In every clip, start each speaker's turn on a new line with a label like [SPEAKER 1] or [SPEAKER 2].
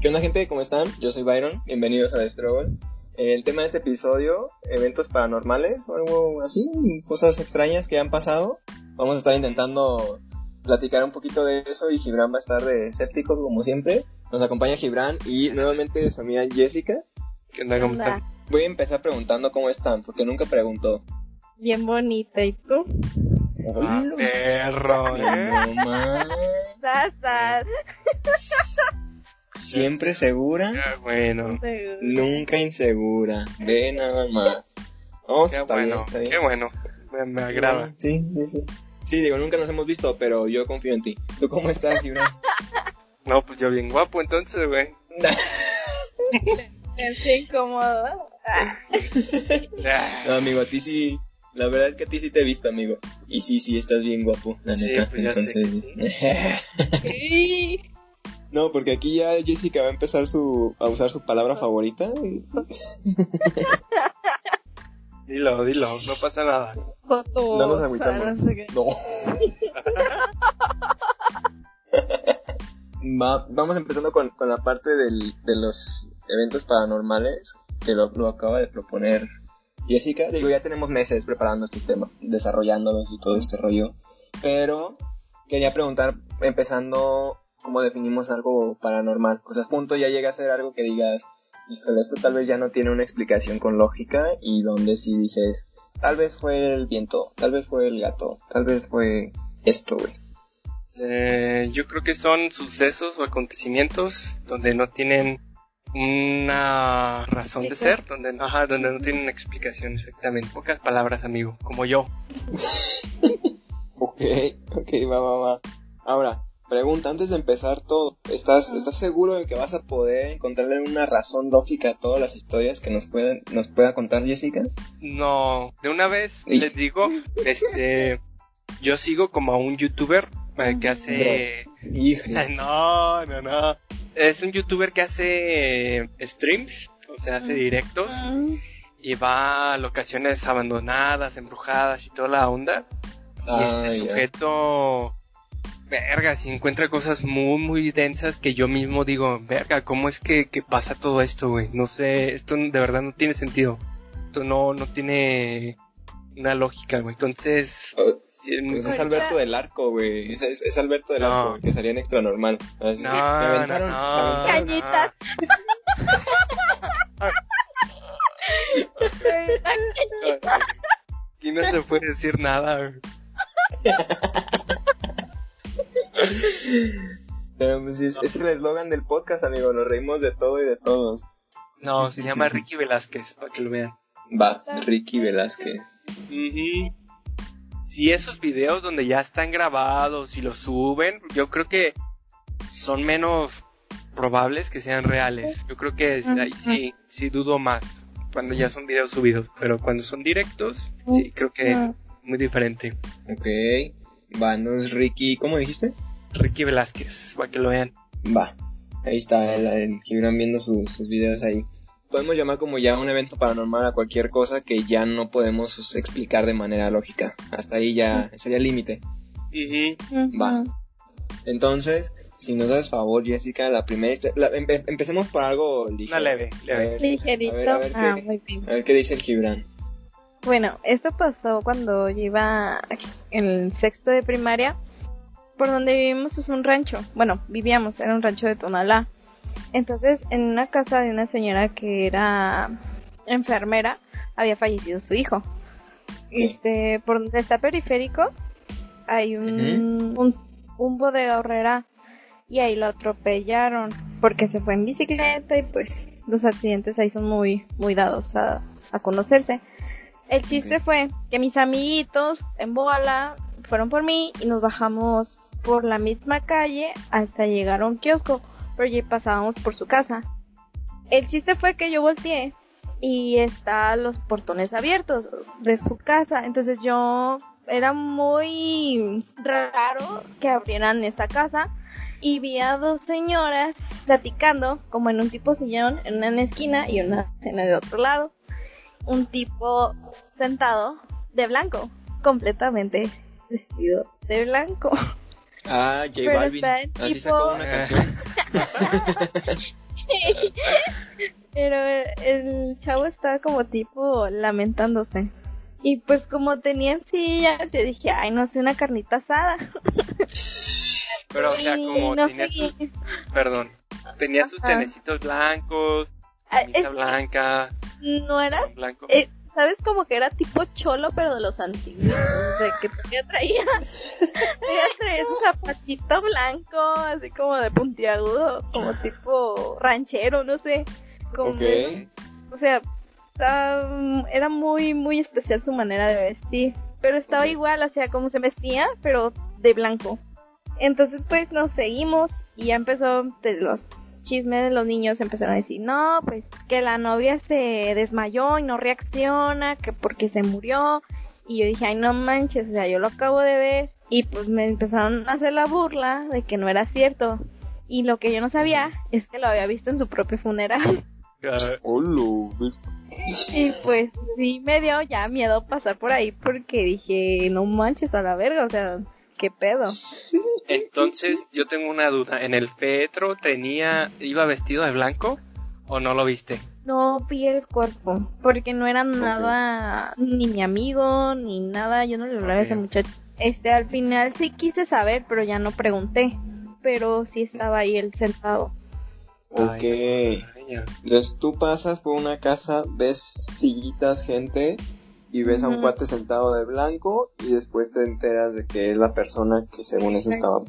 [SPEAKER 1] ¿Qué onda gente? ¿Cómo están? Yo soy Byron, bienvenidos a The Struggle. El tema de este episodio, eventos paranormales o algo así, cosas extrañas que han pasado. Vamos a estar intentando platicar un poquito de eso y Gibran va a estar de escéptico como siempre. Nos acompaña Gibran y nuevamente su amiga Jessica.
[SPEAKER 2] ¿Qué onda? ¿Cómo están?
[SPEAKER 1] Voy a empezar preguntando cómo están, porque nunca preguntó.
[SPEAKER 3] Bien bonita, ¿y tú?
[SPEAKER 2] Ah, perro, ¿eh?
[SPEAKER 1] No. Siempre segura,
[SPEAKER 2] Ah, bueno,
[SPEAKER 1] nunca insegura. Ve nada más. Oh,
[SPEAKER 2] qué
[SPEAKER 1] está
[SPEAKER 2] bueno,
[SPEAKER 1] bien, está bien.
[SPEAKER 2] qué bueno. Me, me agrada.
[SPEAKER 1] Sí, sí, sí. Sí, digo, nunca nos hemos visto, pero yo confío en ti. ¿Tú cómo estás, Gibran?
[SPEAKER 2] No, pues yo bien guapo entonces, güey.
[SPEAKER 3] Es incómodo.
[SPEAKER 1] No, amigo, a ti sí. La verdad es que a ti sí te he visto, amigo. Y sí, sí, estás bien guapo, la
[SPEAKER 2] Sí,
[SPEAKER 1] neta.
[SPEAKER 2] pues ya sé
[SPEAKER 1] Entonces.
[SPEAKER 3] sí.
[SPEAKER 1] No, porque aquí ya Jessica va a empezar su, a usar su palabra favorita.
[SPEAKER 2] Dilo, dilo, no pasa nada.
[SPEAKER 3] Fotos.
[SPEAKER 1] No nos agüitamos.
[SPEAKER 3] ah, no sé qué.
[SPEAKER 1] No. Va- vamos empezando con, con la parte del, de los eventos paranormales que lo, lo acaba de proponer Jessica. Digo, ya tenemos meses preparando estos temas, desarrollándolos y todo este rollo. Pero quería preguntar, empezando, ¿cómo definimos algo paranormal? O sea, punto ya llega a ser algo que digas, híjole, esto tal vez ya no tiene una explicación con lógica y donde sí dices, tal vez fue el viento, tal vez fue el gato, tal vez fue esto, güey.
[SPEAKER 2] Eh, yo creo que son sucesos o acontecimientos donde no tienen una razón de ser, donde, ajá, donde no tienen una explicación exactamente. Pocas palabras, amigo, como yo.
[SPEAKER 1] Ok, ok, va, va, va. Ahora, pregunta, antes de empezar todo, ¿estás, ¿estás seguro de que vas a poder encontrarle una razón lógica a todas las historias que nos pueden, nos pueda contar Jessica?
[SPEAKER 2] No, de una vez les digo, este, yo sigo como a un youtuber eh, que hace... Ay, No, no, no. Es un youtuber que hace eh, streams, o sea, hace directos y va a locaciones abandonadas, embrujadas y toda la onda. Y
[SPEAKER 1] Ah,
[SPEAKER 2] este
[SPEAKER 1] ya.
[SPEAKER 2] sujeto, verga, si encuentra cosas muy, muy densas que yo mismo digo, verga, ¿cómo es que, que pasa todo esto, güey? No sé, esto de verdad no tiene sentido. Esto no, no tiene una lógica, güey. Entonces,
[SPEAKER 1] Pues es Alberto del Arco, güey. Es, es, es Alberto del
[SPEAKER 2] No.
[SPEAKER 1] Arco, el que salía en extra normal.
[SPEAKER 2] No,
[SPEAKER 1] me aventaron,
[SPEAKER 2] no,
[SPEAKER 1] me
[SPEAKER 2] no.
[SPEAKER 1] aventaron.
[SPEAKER 3] Cañitas.
[SPEAKER 2] Aquí no se puede decir nada, güey.
[SPEAKER 1] Pues, es, es el eslogan del podcast, amigo. Nos reímos de todo y de todos.
[SPEAKER 2] No, se llama Ricky Velázquez, para que lo vean.
[SPEAKER 1] Va, Ricky Velázquez.
[SPEAKER 2] Ujú. Si esos videos donde ya están grabados y los suben, yo creo que son menos probables que sean reales. Yo creo que ahí sí, sí dudo más cuando ya son videos subidos, pero cuando son directos, sí, creo que muy diferente.
[SPEAKER 1] Ok. Va, no es Ricky. ¿Cómo dijiste?
[SPEAKER 2] Ricky Velázquez, para que lo vean.
[SPEAKER 1] Va. Ahí está el, el que irán viendo su- sus videos ahí. Podemos llamar como ya un evento paranormal a cualquier cosa que ya no podemos explicar de manera lógica. Hasta ahí ya sería el límite.
[SPEAKER 2] Ujú.
[SPEAKER 1] Va. Entonces, si nos das favor, Jessica, la primera la- empe- empecemos por algo ligero.
[SPEAKER 2] Una leve,
[SPEAKER 1] A
[SPEAKER 2] leve.
[SPEAKER 1] ver,
[SPEAKER 3] Ligerito.
[SPEAKER 1] A ver, a ver
[SPEAKER 3] ah,
[SPEAKER 1] qué-
[SPEAKER 3] muy bien.
[SPEAKER 1] a ver qué dice el Gibran.
[SPEAKER 3] Bueno, esto pasó cuando yo iba en el sexto de primaria. Por donde vivimos es un rancho. Bueno, vivíamos, era un rancho de Tonalá. Entonces, en una casa de una señora que era enfermera, había fallecido su hijo. Este, por donde está periférico, hay un, un, un bodega horrera y ahí lo atropellaron porque se fue en bicicleta y pues los accidentes ahí son muy, muy dados a, a conocerse. El chiste fue que mis amiguitos en bola fueron por mí y nos bajamos por la misma calle hasta llegar a un kiosco, pero ya pasábamos por su casa. El chiste fue que yo volteé y está los portones abiertos de su casa, entonces yo era muy raro que abrieran esa casa y vi a dos señoras platicando como en un tipo sillón en una esquina y una en el otro lado un tipo sentado de blanco, completamente vestido de blanco.
[SPEAKER 1] Ah, J
[SPEAKER 3] Pero
[SPEAKER 1] Balvin.
[SPEAKER 3] está
[SPEAKER 1] Así
[SPEAKER 3] tipo-
[SPEAKER 1] sacó una canción.
[SPEAKER 3] Pero el chavo estaba como tipo lamentándose. Y pues como tenían sillas, yo dije, ay, no sé, una carnita asada.
[SPEAKER 2] Pero, o sea, como
[SPEAKER 3] no
[SPEAKER 2] tenía
[SPEAKER 3] sé.
[SPEAKER 2] sus... Perdón. Tenía sus tenecitos blancos,
[SPEAKER 3] Ah,
[SPEAKER 2] camisa
[SPEAKER 3] es-
[SPEAKER 2] blanca,
[SPEAKER 3] no era,
[SPEAKER 2] blanco.
[SPEAKER 3] eh, ¿sabes? Como que era tipo cholo, pero de los antiguos. O sea, que todavía traía, traía su zapatito blanco, así como de puntiagudo, como tipo ranchero, no sé. Como. O sea, estaba- era muy, muy especial su manera de vestir. Pero estaba igual, o sea, como se vestía, pero de blanco. Entonces, pues nos seguimos y ya empezó de los chismes de los niños empezaron a decir, no, pues que la novia se desmayó y no reacciona, que porque se murió. Y yo dije, ay, no manches, o sea, yo lo acabo de ver. Y pues me empezaron a hacer la burla de que no era cierto. Y lo que yo no sabía es que lo había visto en su propio funeral.
[SPEAKER 1] Hola.
[SPEAKER 3] Y pues sí me dio ya miedo pasar por ahí porque dije, no manches a la verga, o sea, qué pedo.
[SPEAKER 2] Entonces, yo tengo una duda. ¿En el fetro tenía, iba vestido de blanco o no lo viste?
[SPEAKER 3] No vi el cuerpo, porque no era nada, ni mi amigo, ni nada, yo no le hablaba a ese muchacho. Este, al final sí quise saber, pero ya no pregunté, pero sí estaba ahí él sentado.
[SPEAKER 1] Ok.
[SPEAKER 2] Ay.
[SPEAKER 1] Entonces tú pasas por una casa, ves sillitas, gente, y ves a un cuate sentado de blanco, y después te enteras de que es la persona que según eso estaba.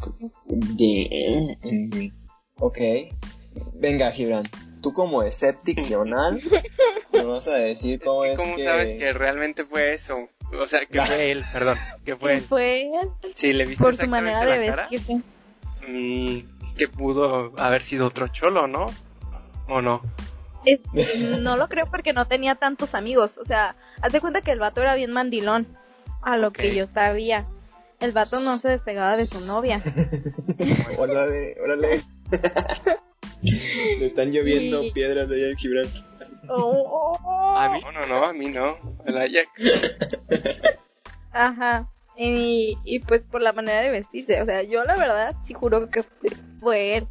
[SPEAKER 1] De... Ok. Venga, Gibran, tú como escepticional, me vas a decir cómo
[SPEAKER 2] Es
[SPEAKER 1] es,
[SPEAKER 2] que ¿Cómo
[SPEAKER 1] que...
[SPEAKER 2] sabes que realmente fue eso? O sea, que fue él, perdón, que fue él.
[SPEAKER 3] Fue él,
[SPEAKER 2] Sí, le viste
[SPEAKER 3] por su manera de
[SPEAKER 2] la cara.
[SPEAKER 3] vestirse.
[SPEAKER 2] Mm, es que pudo haber sido otro cholo, ¿no? ¿O no?
[SPEAKER 3] Es- no lo creo porque no tenía tantos amigos. O sea, haz de cuenta que el vato era bien mandilón. A lo que yo sabía. El vato no se despegaba de su novia.
[SPEAKER 1] Órale, órale. Le están lloviendo piedras de allá en Gibran.
[SPEAKER 3] Oh.
[SPEAKER 2] A mí no, no, no, a mí no. El Ajax.
[SPEAKER 3] Ajá. Y, y pues por la manera de vestirse. O sea, yo la verdad sí juro que fue- fue él.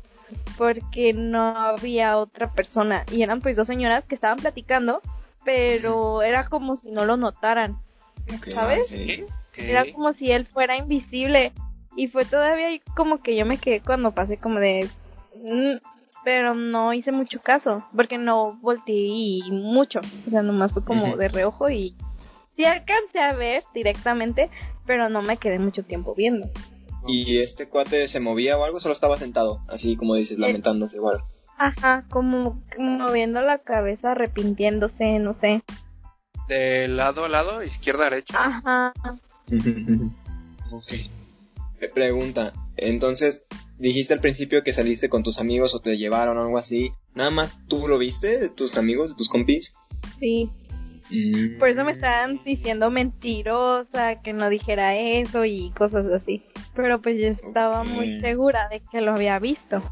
[SPEAKER 3] Porque no había otra persona. Y eran pues dos señoras que estaban platicando. Pero era como si no lo notaran. ¿Sabes? Era como si él fuera invisible. Y fue todavía como que yo me quedé cuando pasé como de... "Mm", pero no hice mucho caso, porque no volteé mucho. O sea, nomás fue como de reojo y... Sí alcancé a ver directamente, pero no me quedé mucho tiempo viendo.
[SPEAKER 1] ¿Y este cuate se movía o algo? Solo estaba sentado, así como dices, lamentándose igual.
[SPEAKER 3] Ajá, como moviendo la cabeza, arrepintiéndose, no sé.
[SPEAKER 2] De lado a lado, izquierda a derecha.
[SPEAKER 3] Ajá.
[SPEAKER 1] ok. Me pregunta, entonces, dijiste al principio que saliste con tus amigos o te llevaron o algo así. ¿Nada más tú lo viste de tus amigos, de tus compis?
[SPEAKER 3] Sí,
[SPEAKER 1] Mm.
[SPEAKER 3] Por eso me estaban diciendo mentirosa, que no dijera eso y cosas así. Pero pues yo estaba muy segura de que lo había visto.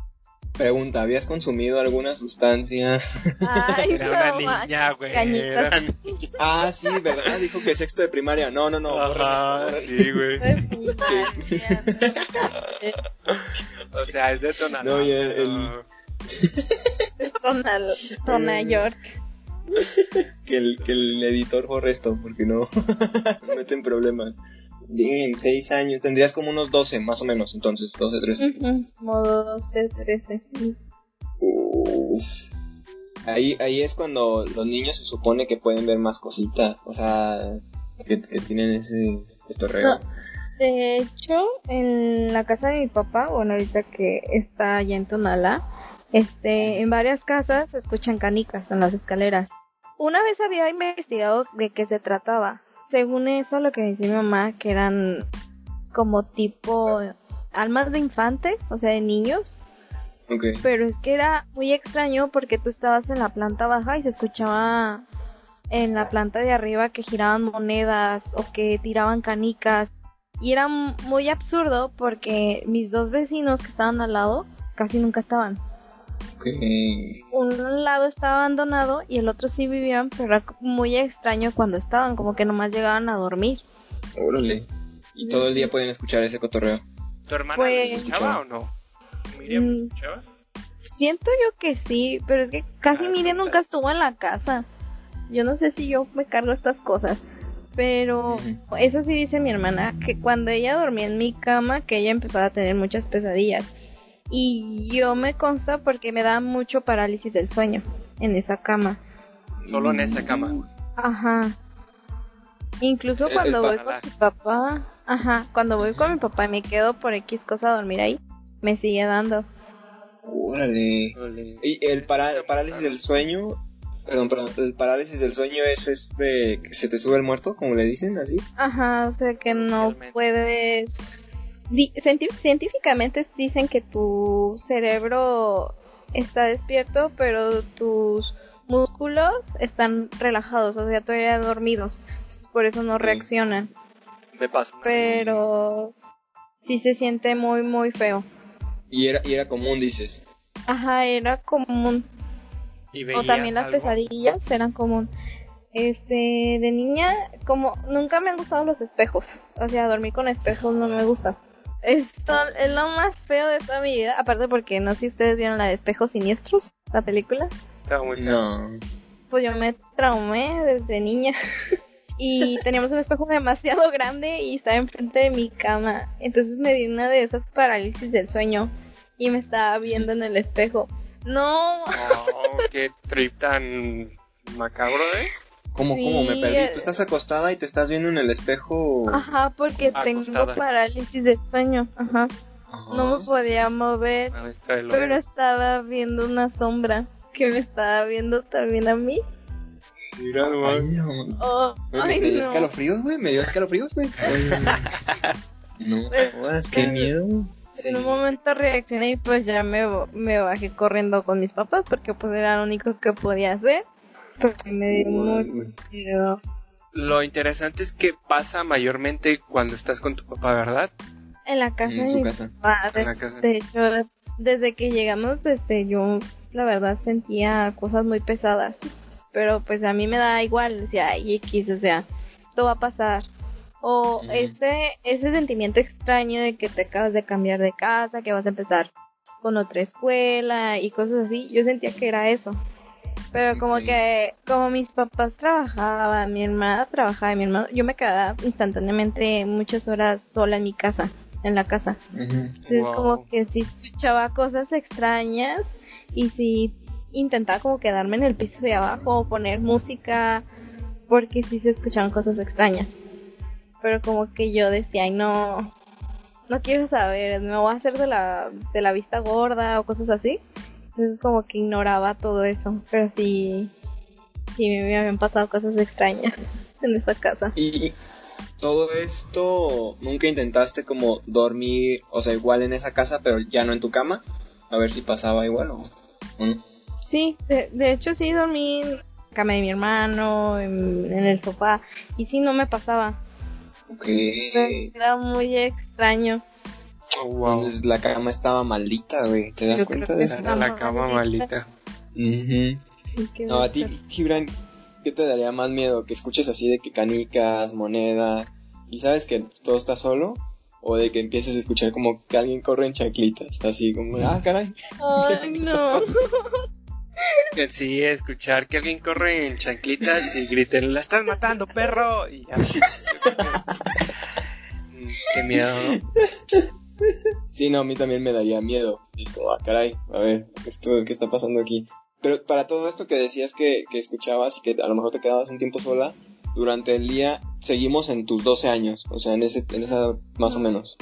[SPEAKER 1] Pregunta, ¿habías consumido alguna sustancia?
[SPEAKER 3] Ay,
[SPEAKER 2] Era
[SPEAKER 3] no,
[SPEAKER 2] una niña, güey.
[SPEAKER 3] cañitas.
[SPEAKER 2] Era niña.
[SPEAKER 1] Ah, sí, ¿verdad? Dijo que sexto de primaria. No, no, no.
[SPEAKER 2] Ajá, sí, güey. O sea, es de Tonalá.
[SPEAKER 1] No, y el-
[SPEAKER 2] pero-
[SPEAKER 3] Tonal, Tona York.
[SPEAKER 1] Que el, que el editor borre esto, porque no me meten problemas. Bien, seis años, tendrías como unos 12, más o menos, entonces, 12, 13.
[SPEAKER 3] Ujú, Modo 12, 13. sí.
[SPEAKER 1] Uf. Ahí, ahí es cuando los niños se supone que pueden ver más cositas, o sea, que, que tienen ese torreo.
[SPEAKER 3] No. De hecho, en la casa de mi papá, bueno, ahorita que está allá en Tonalá, este, en varias casas se escuchan canicas en las escaleras. Una vez había investigado de qué se trataba. Según eso, lo que decía mi mamá, que eran como tipo almas de infantes, o sea, de niños, pero es que era muy extraño porque tú estabas en la planta baja y se escuchaba en la planta de arriba que giraban monedas o que tiraban canicas. Y era muy absurdo porque mis dos vecinos que estaban al lado casi nunca estaban. Un lado estaba abandonado y el otro sí vivían, pero era muy extraño cuando estaban, como que nomás llegaban a dormir.
[SPEAKER 1] Órale. Y todo el día pueden escuchar ese cotorreo.
[SPEAKER 2] ¿Tu hermana
[SPEAKER 3] Pues-
[SPEAKER 2] lo escuchaba o no? ¿Miriam lo
[SPEAKER 3] Mm.
[SPEAKER 2] escuchaba?
[SPEAKER 3] Siento yo que sí, pero es que casi
[SPEAKER 2] Ah,
[SPEAKER 3] Miriam
[SPEAKER 2] no,
[SPEAKER 3] nunca estuvo en la casa. Yo no sé si yo me cargo estas cosas. Pero eso sí dice mi hermana, que cuando ella dormía en mi cama, que ella empezaba a tener muchas pesadillas. Y yo me consta porque me da mucho parálisis del sueño en esa cama.
[SPEAKER 2] Solo en esa cama.
[SPEAKER 3] Ajá. Incluso
[SPEAKER 1] El-
[SPEAKER 3] cuando
[SPEAKER 1] el
[SPEAKER 3] voy con mi papá, ajá, cuando voy con mi papá y me quedo por X cosa a dormir ahí, me sigue dando.
[SPEAKER 1] Órale. Y el para- parálisis del sueño, perdón, perdón, el parálisis del sueño es este que se te sube el muerto, como le dicen, así.
[SPEAKER 3] Ajá, o sea que no puedes... di- científicamente dicen que tu cerebro está despierto, pero tus músculos están relajados, o sea, todavía dormidos. Por eso no reaccionan.
[SPEAKER 2] Me pasa.
[SPEAKER 3] Pero sí se siente muy, muy feo.
[SPEAKER 1] Y era, y era común, dices.
[SPEAKER 3] Ajá, era común.
[SPEAKER 2] ¿Y
[SPEAKER 3] O también las
[SPEAKER 2] algo?
[SPEAKER 3] pesadillas eran común. Este, de niña, como nunca me han gustado los espejos. O sea, dormir con espejos no me gusta. Esto es lo más feo de toda mi vida. Aparte porque no sé si ustedes vieron la de espejos siniestros, la película.
[SPEAKER 2] Estaba muy feo.
[SPEAKER 1] No.
[SPEAKER 3] Pues yo me traumé desde niña. y teníamos un espejo demasiado grande y estaba enfrente de mi cama. Entonces me di una de esas parálisis del sueño y me estaba viendo en el espejo. No,
[SPEAKER 2] Oh, qué trip tan macabro, ¿eh?
[SPEAKER 1] ¿Cómo, cómo? Me perdí.
[SPEAKER 3] eh.
[SPEAKER 1] Tú estás acostada y te estás viendo en el espejo.
[SPEAKER 3] Ajá, porque tengo parálisis del sueño. Ajá.
[SPEAKER 1] Ajá.
[SPEAKER 3] No me podía mover,
[SPEAKER 2] Ahí está el
[SPEAKER 3] pero estaba viendo una sombra que me estaba viendo también a mí.
[SPEAKER 2] Mira
[SPEAKER 1] Ay, no.
[SPEAKER 3] Oh, ay,
[SPEAKER 1] me dio
[SPEAKER 3] no.
[SPEAKER 1] escalofríos, güey. Me dio escalofríos, güey. no,
[SPEAKER 3] Pues,
[SPEAKER 1] jodas, qué
[SPEAKER 3] en-
[SPEAKER 1] miedo.
[SPEAKER 2] Sí.
[SPEAKER 3] En un momento reaccioné y pues ya me, me bajé corriendo con mis papás porque pues era lo único que podía hacer. Porque me dio mucho miedo.
[SPEAKER 2] Lo interesante es que pasa mayormente cuando estás con tu papá, ¿verdad?
[SPEAKER 3] En la casa
[SPEAKER 1] En
[SPEAKER 3] de mi
[SPEAKER 1] casa.
[SPEAKER 3] papá,
[SPEAKER 2] En la casa.
[SPEAKER 3] De hecho, desde que llegamos, este, yo la verdad sentía cosas muy pesadas. Pero pues a mí me da igual, decía, ay, X, o sea, esto va a pasar. O ese, ese sentimiento extraño de que te acabas de cambiar de casa, que vas a empezar con otra escuela y cosas así, yo sentía que era eso. Pero como que, como mis papás trabajaban, mi hermana trabajaba, y mi hermano, yo me quedaba instantáneamente muchas horas sola en mi casa, en la casa. Entonces
[SPEAKER 2] Wow.
[SPEAKER 3] como que sí escuchaba cosas extrañas y sí intentaba como quedarme en el piso de abajo o poner música porque sí se escuchaban cosas extrañas. Pero como que yo decía, ay no, no quiero saber, me voy a hacer de la, de la vista gorda o cosas así. Entonces como que ignoraba todo eso. Pero sí, sí me habían pasado cosas extrañas en esa casa.
[SPEAKER 1] Y todo esto, ¿nunca intentaste como dormir, o sea, igual en esa casa, pero ya no en tu cama? A ver si pasaba igual o no.
[SPEAKER 3] Sí, de, de hecho sí dormí en la cama de mi hermano, en, en el sofá, y sí no me pasaba.
[SPEAKER 1] Ok.
[SPEAKER 3] Pero Era muy extraño.
[SPEAKER 2] Oh, wow.
[SPEAKER 1] Entonces la cama estaba maldita, güey. ¿Te das
[SPEAKER 3] Yo
[SPEAKER 1] cuenta de eso?
[SPEAKER 2] Era la cama.
[SPEAKER 3] Y que
[SPEAKER 1] No, a ti, Gibran, ¿qué te daría más miedo? ¿Que escuches así de que canicas, moneda, y sabes que todo está solo? ¿O de que empieces a escuchar como que alguien corre en chanclitas? Así como, ah, caray.
[SPEAKER 3] Ay, no.
[SPEAKER 2] Sí, escuchar que alguien corre en chanclitas y griten, ¡la estás matando, perro! Y ya. Qué miedo, ¿no?
[SPEAKER 1] Sí, no, a mí también me daría miedo. Es como, ah, caray, a ver, esto, ¿qué está pasando aquí? Pero para todo esto que decías que, que escuchabas y que a lo mejor te quedabas un tiempo sola, durante el día seguimos en tus 12 años, o sea, en, ese, en esa edad más o menos.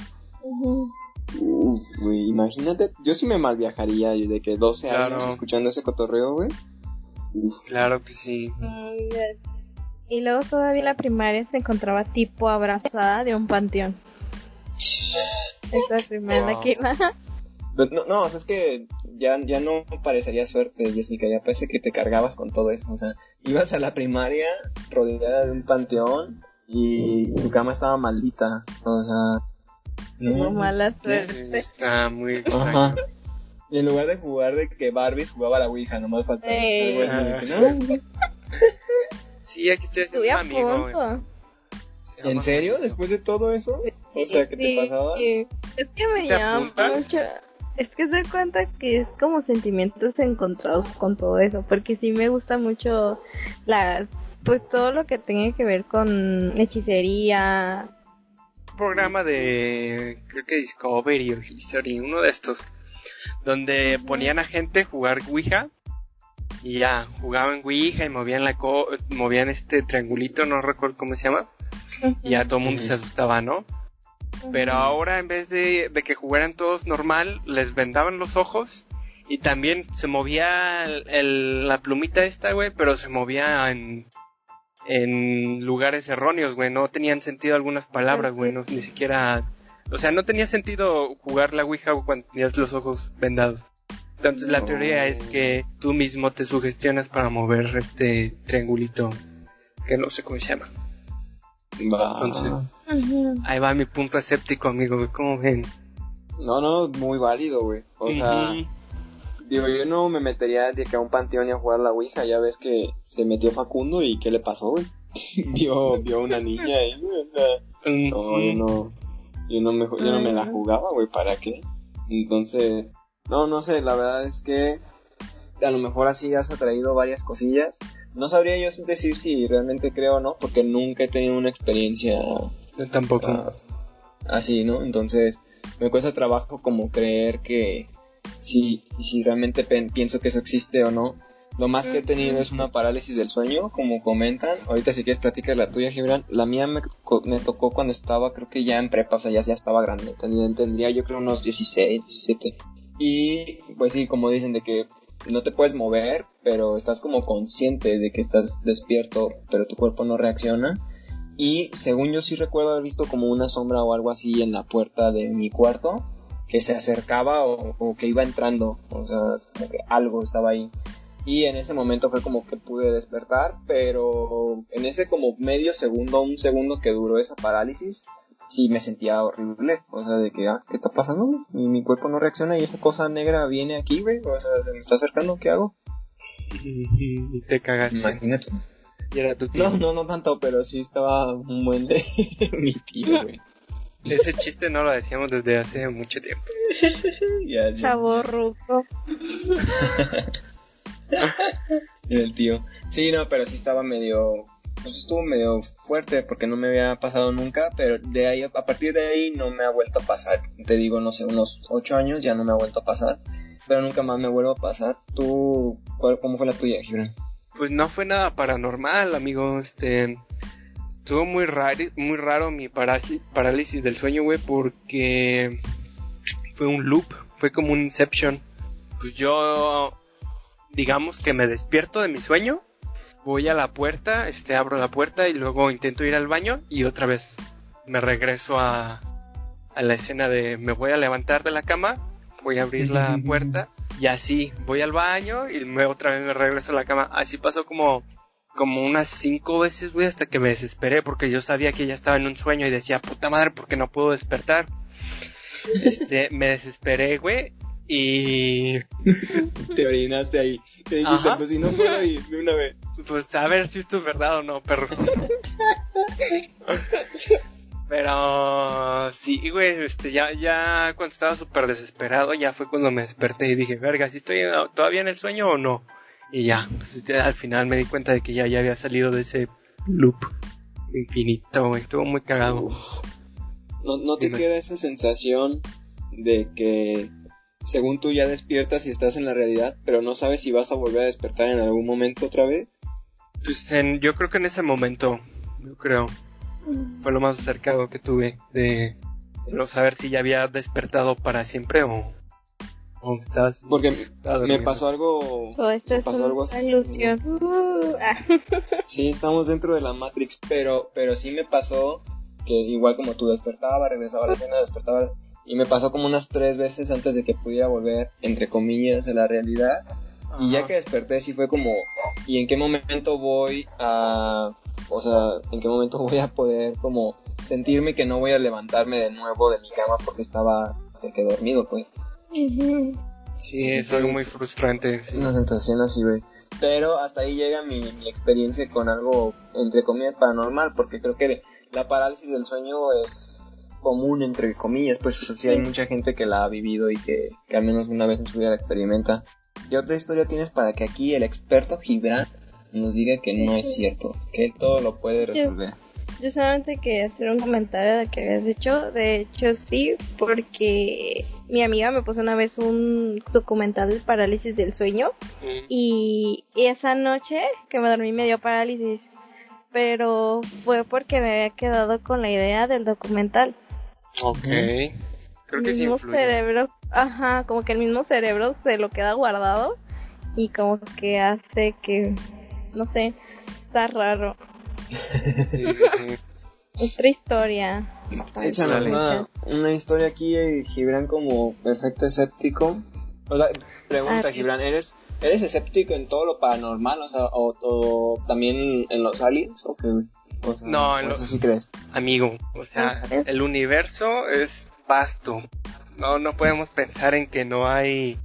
[SPEAKER 1] Uf, güey, imagínate, yo sí me mal viajaría de que 12
[SPEAKER 2] Claro.
[SPEAKER 1] años escuchando ese cotorreo, güey. Uf,
[SPEAKER 2] Claro que sí.
[SPEAKER 3] Ay, Y luego todavía en la primaria se encontraba tipo abrazada de un panteón. Esa primera
[SPEAKER 2] Wow.
[SPEAKER 3] que.
[SPEAKER 1] Pero No, no, o sea, es que ya, ya no parecería suerte, Jessica, ya parece que te cargabas con todo eso, o sea, ibas a la primaria rodeada de un panteón y tu cama estaba maldita, o sea...
[SPEAKER 3] Como
[SPEAKER 1] no.
[SPEAKER 3] mala suerte.
[SPEAKER 2] Está muy extraño.
[SPEAKER 1] Ajá. Y en lugar de jugar de que Barbies jugaba a la Ouija, nomás faltaba
[SPEAKER 3] Eh.
[SPEAKER 1] algo así de que, ¿no?
[SPEAKER 2] Sí, aquí estoy haciendo un amigo. llama-
[SPEAKER 1] ¿En serio? ¿Después de todo eso? O sea, ¿qué te
[SPEAKER 3] Sí,
[SPEAKER 1] pasaba?
[SPEAKER 3] sí. Es que me
[SPEAKER 2] ¿Te
[SPEAKER 3] llama mucho. es que se cuenta que es como sentimientos encontrados con todo eso, porque sí me gusta mucho la, pues todo lo que tenga que ver con hechicería.
[SPEAKER 2] programa de, creo que Discovery o History, uno de estos, donde ponían a gente a jugar Ouija y ya jugaban Ouija y movían la co movían este triangulito, no recuerdo cómo se llama, y ya todo el mundo se asustaba, ¿no? Pero ahora en vez de, de, que jugaran todos normal, les vendaban los ojos y también se movía el, el, la plumita esta, güey, pero se movía en, en lugares erróneos, güey. No tenían sentido algunas palabras, güey. No, ni siquiera... O sea, no tenía sentido jugar la Ouija cuando tenías los ojos vendados. Entonces la teoría es que tú mismo te sugestionas para mover este triangulito que no sé cómo se llama.
[SPEAKER 1] Va.
[SPEAKER 2] Entonces, ahí va mi punto escéptico, amigo. ¿Cómo ven?
[SPEAKER 1] No, no, muy válido, güey. O sea, digo, yo no me metería de que a un panteón y a jugar la Ouija. Ya ves que se metió Facundo y ¿qué le pasó, güey? vio, vio una niña ahí, güey. O sea, no, yo no, yo no me, yo no me la jugaba, güey. ¿Para qué? Entonces, no, no sé. La verdad es que a lo mejor así has atraído varias cosillas. No sabría yo decir si realmente creo o no, porque nunca he tenido una experiencia
[SPEAKER 2] Yo tampoco.
[SPEAKER 1] Ah, así, ¿no? Entonces me cuesta trabajo como creer que si, si realmente pienso que eso existe o no. Lo más que he tenido es una parálisis del sueño, como comentan. Ahorita si quieres platicar la tuya, Gibran. La mía me, me tocó cuando estaba, creo que ya en prepa, o sea, ya, ya estaba grande. Tendría, tendría yo creo unos 16, 17. Y pues sí, como dicen, de que no te puedes mover, pero estás como consciente de que estás despierto, pero tu cuerpo no reacciona. Y según yo sí recuerdo haber visto como una sombra o algo así en la puerta de mi cuarto que se acercaba o, que iba entrando, o sea, algo estaba ahí. Y en ese momento fue como que pude despertar, pero en ese como medio segundo, un segundo que duró esa parálisis, sí me sentía horrible, o sea, de que, ah, ¿qué está pasando? güey? Mi, mi cuerpo no reacciona y esa cosa negra viene aquí, güey, o sea, se me está acercando, ¿qué hago?
[SPEAKER 2] Y te cagaste.
[SPEAKER 1] Imagínate.
[SPEAKER 2] Y era tu tío.
[SPEAKER 1] No, no, no tanto, pero sí estaba un buen de mi tío, güey.
[SPEAKER 2] Ese chiste no lo decíamos desde hace mucho tiempo.
[SPEAKER 1] Ya, ya.
[SPEAKER 3] Chavo ruco.
[SPEAKER 1] del tío. Sí, no, pero sí estaba medio. Pues estuvo medio fuerte porque no me había pasado nunca, pero de ahí, a partir de ahí no me ha vuelto a pasar. Te digo, no sé, unos ocho años ya no me ha vuelto a pasar, pero nunca más me vuelvo a pasar. ¿Tú, cuál, cómo fue la tuya, Gibran?
[SPEAKER 2] Pues no fue nada paranormal, amigo. Este. Estuvo muy raro, muy raro mi parálisis, del sueño, güey, porque fue un loop, fue como un inception. Pues yo, digamos que me despierto de mi sueño, voy a la puerta, este, abro la puerta y luego intento ir al baño y otra vez me regreso a, a la escena de me voy a levantar de la cama, voy a abrir la puerta y así voy al baño y me, otra vez me regreso a la cama. Así pasó como como unas cinco veces, güey, hasta que me desesperé porque yo sabía que ya estaba en un sueño y decía, puta madre, porque no puedo despertar. Este, me desesperé, güey, y
[SPEAKER 1] Te orinaste ahí. Te
[SPEAKER 2] dijiste, Ajá.
[SPEAKER 1] pues si no puedo ir de una vez.
[SPEAKER 2] Pues a ver si esto es verdad o no, perro. Pero sí, güey, este, ya, ya cuando estaba súper desesperado, ya fue cuando me desperté y dije, verga, si estoy todavía en el sueño o no. Y ya, pues, ya al final me di cuenta de que ya, ya había salido de ese loop infinito, güey, estuvo muy cagado.
[SPEAKER 1] ¿No, no te
[SPEAKER 2] Dime.
[SPEAKER 1] queda esa sensación de que según tú ya despiertas y estás en la realidad, pero no sabes si vas a volver a despertar en algún momento otra vez?
[SPEAKER 2] Pues en, yo creo que en ese momento, yo creo, fue lo más acercado que tuve de, de no saber si ya había despertado para siempre o, o estás
[SPEAKER 1] Porque me pasó algo...
[SPEAKER 3] Todo esto
[SPEAKER 1] me
[SPEAKER 3] es
[SPEAKER 1] pasó
[SPEAKER 3] una
[SPEAKER 1] algo así.
[SPEAKER 3] ilusión. Uh, ah.
[SPEAKER 1] Sí, estamos dentro de la Matrix, pero, pero sí me pasó que igual como tú despertaba, regresaba a la escena, despertaba... Y me pasó como unas tres veces antes de que pudiera volver, entre comillas, a la realidad. Y ya que desperté, sí fue como, ¿y en qué momento voy a, o sea, en qué momento voy a poder como sentirme que no voy a levantarme de nuevo de mi cama porque estaba de que dormido, pues?
[SPEAKER 2] Sí,
[SPEAKER 1] Sí,
[SPEAKER 2] es
[SPEAKER 1] sí,
[SPEAKER 2] algo muy frustrante. sí.
[SPEAKER 1] Una sensación así, güey. Pero hasta ahí llega mi, mi experiencia con algo, entre comillas, paranormal, porque creo que la parálisis del sueño es común, entre comillas, pues o sea, sí hay mucha gente que la ha vivido y que, que al menos una vez en su vida la experimenta. ¿Qué otra historia tienes para que aquí el experto Gibran nos diga que no es cierto, que él todo lo puede resolver?
[SPEAKER 3] Yo solamente quería hacer un comentario de que habías hecho. De hecho, sí, porque mi amiga me puso una vez un documental de parálisis del sueño.
[SPEAKER 2] Mm.
[SPEAKER 3] Y, y esa noche que me dormí me dio parálisis. Pero fue porque me había quedado con la idea del documental.
[SPEAKER 2] Ok. Creo que
[SPEAKER 3] el
[SPEAKER 2] sí
[SPEAKER 3] mismo
[SPEAKER 2] influye.
[SPEAKER 3] cerebro, ajá, como que el mismo cerebro se lo queda guardado y como que hace que, no sé, está raro.
[SPEAKER 2] Sí, sí, sí.
[SPEAKER 3] Otra historia.
[SPEAKER 1] Échanos una, una historia aquí, eh, Gibran, como perfecto escéptico. O sea, pregunta,
[SPEAKER 3] Ah.
[SPEAKER 1] Gibran, ¿eres, ¿eres escéptico en todo lo paranormal? O sea, o, o también en los aliens? ¿O qué? O sea,
[SPEAKER 2] No, en
[SPEAKER 1] ¿o
[SPEAKER 2] lo-
[SPEAKER 1] eso sí crees.
[SPEAKER 2] Amigo, o sea,
[SPEAKER 3] Ajá.
[SPEAKER 2] el universo es vasto. No, no podemos pensar en que no hay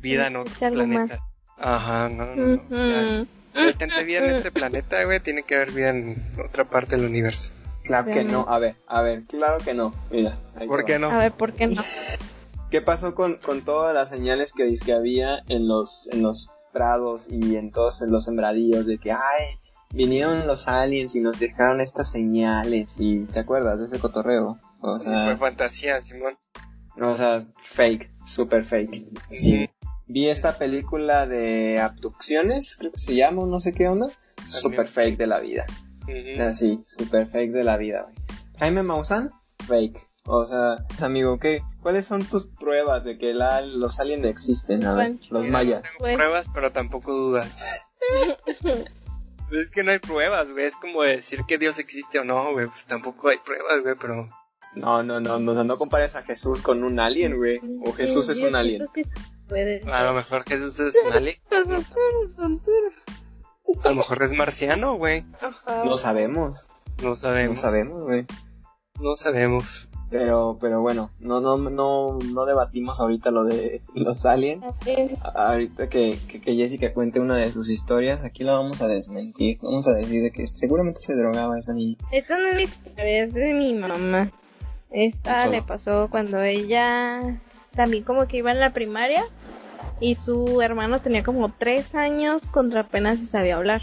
[SPEAKER 2] vida en otros planetas. Ajá, no, no, no. O sea,
[SPEAKER 3] Ujú.
[SPEAKER 2] si hay tanta vida en este planeta, güey, tiene que haber vida en otra parte del universo.
[SPEAKER 1] Claro que no. A ver, a ver, claro que no. Mira. ahí
[SPEAKER 2] ¿Por qué
[SPEAKER 1] va.
[SPEAKER 2] no?
[SPEAKER 3] A ver, ¿por qué no?
[SPEAKER 1] ¿Qué pasó con, con todas las señales que, dice que había en los, en los prados y en todos los sembradíos de que, ay, vinieron los aliens y nos dejaron estas señales y ¿te acuerdas de ese cotorreo? O
[SPEAKER 2] Sí, fue
[SPEAKER 1] sea,
[SPEAKER 2] fantasía, Simón.
[SPEAKER 1] O sea fake, super fake. Sí. Vi esta película de abducciones, creo que se llama, no sé qué onda. Super fake de la vida.
[SPEAKER 2] Ujú.
[SPEAKER 1] Así, super fake de la vida, güey. Jaime Maussan, fake. O sea, amigo, ¿qué? ¿Cuáles son tus pruebas de que la- los aliens existen? A ver, los mayas.
[SPEAKER 2] No tengo pruebas, pero tampoco dudas. Es que no hay pruebas, güey. Es como decir que Dios existe o no, güey. Pues tampoco hay pruebas, güey, pero...
[SPEAKER 1] No, no, no, no, no compares a Jesús con un alien, güey. O Jesús es un alien.
[SPEAKER 2] A lo mejor Jesús es un alien. A lo mejor es marciano, güey.
[SPEAKER 3] Ajá.
[SPEAKER 1] No sabemos,
[SPEAKER 2] No
[SPEAKER 1] no
[SPEAKER 2] sabemos.
[SPEAKER 1] sabemos, güey.
[SPEAKER 2] No sabemos.
[SPEAKER 1] Pero, pero bueno, no, no, no, no debatimos ahorita lo de los aliens. Ahorita que, que, que Jessica cuente una de sus historias, aquí la vamos a desmentir. Vamos a decir de que seguramente se drogaba esa niña.
[SPEAKER 3] Esta no es mi historia, es de mi mamá. Esta
[SPEAKER 1] Solo.
[SPEAKER 3] le pasó cuando ella también como que iba en la primaria y su hermano tenía como tres años contra apenas si sabía hablar.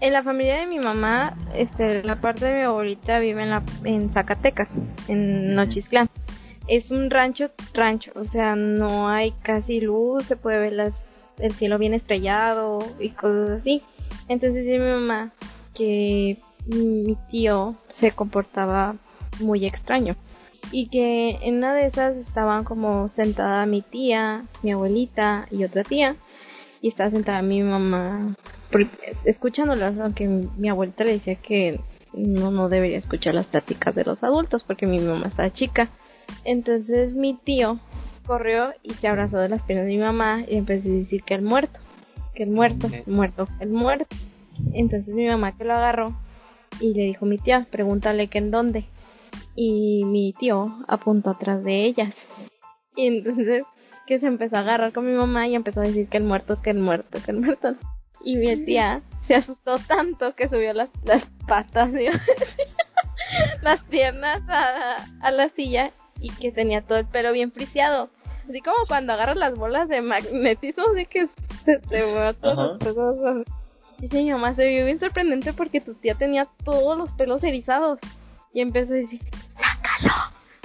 [SPEAKER 3] En la familia de mi mamá, este, la parte de mi abuelita vive en, la, en Zacatecas, en Nochistlán. Es un rancho, rancho, o sea, no hay casi luz, se puede ver las, el cielo bien estrellado y cosas así. Entonces dice mi mamá que mi tío se comportaba muy extraño y que en una de esas estaban como sentada mi tía, mi abuelita y otra tía y estaba sentada mi mamá escuchándolas, aunque mi abuelita le decía que no, no debería escuchar las pláticas de los adultos porque mi mamá estaba chica. Entonces mi tío corrió y se abrazó de las piernas de mi mamá y empezó a decir que el muerto, que el muerto, el muerto, el muerto. Entonces mi mamá que lo agarró y le dijo mi tía, pregúntale que en dónde. Y mi tío apuntó atrás de ellas. Y entonces que se empezó a agarrar con mi mamá y empezó a decir que el muerto, que el muerto, que el muerto. Y mi tía se asustó tanto que subió las, las patas, las piernas a, a la silla y que tenía todo el pelo bien friseado. Así como cuando agarras las bolas de magnetismo, así que se te mueven todos
[SPEAKER 1] Ajá.
[SPEAKER 3] los pelos. Dice mi mamá, se vio bien sorprendente porque tu tía tenía todos los pelos erizados. Y empezó a decir, sácalo,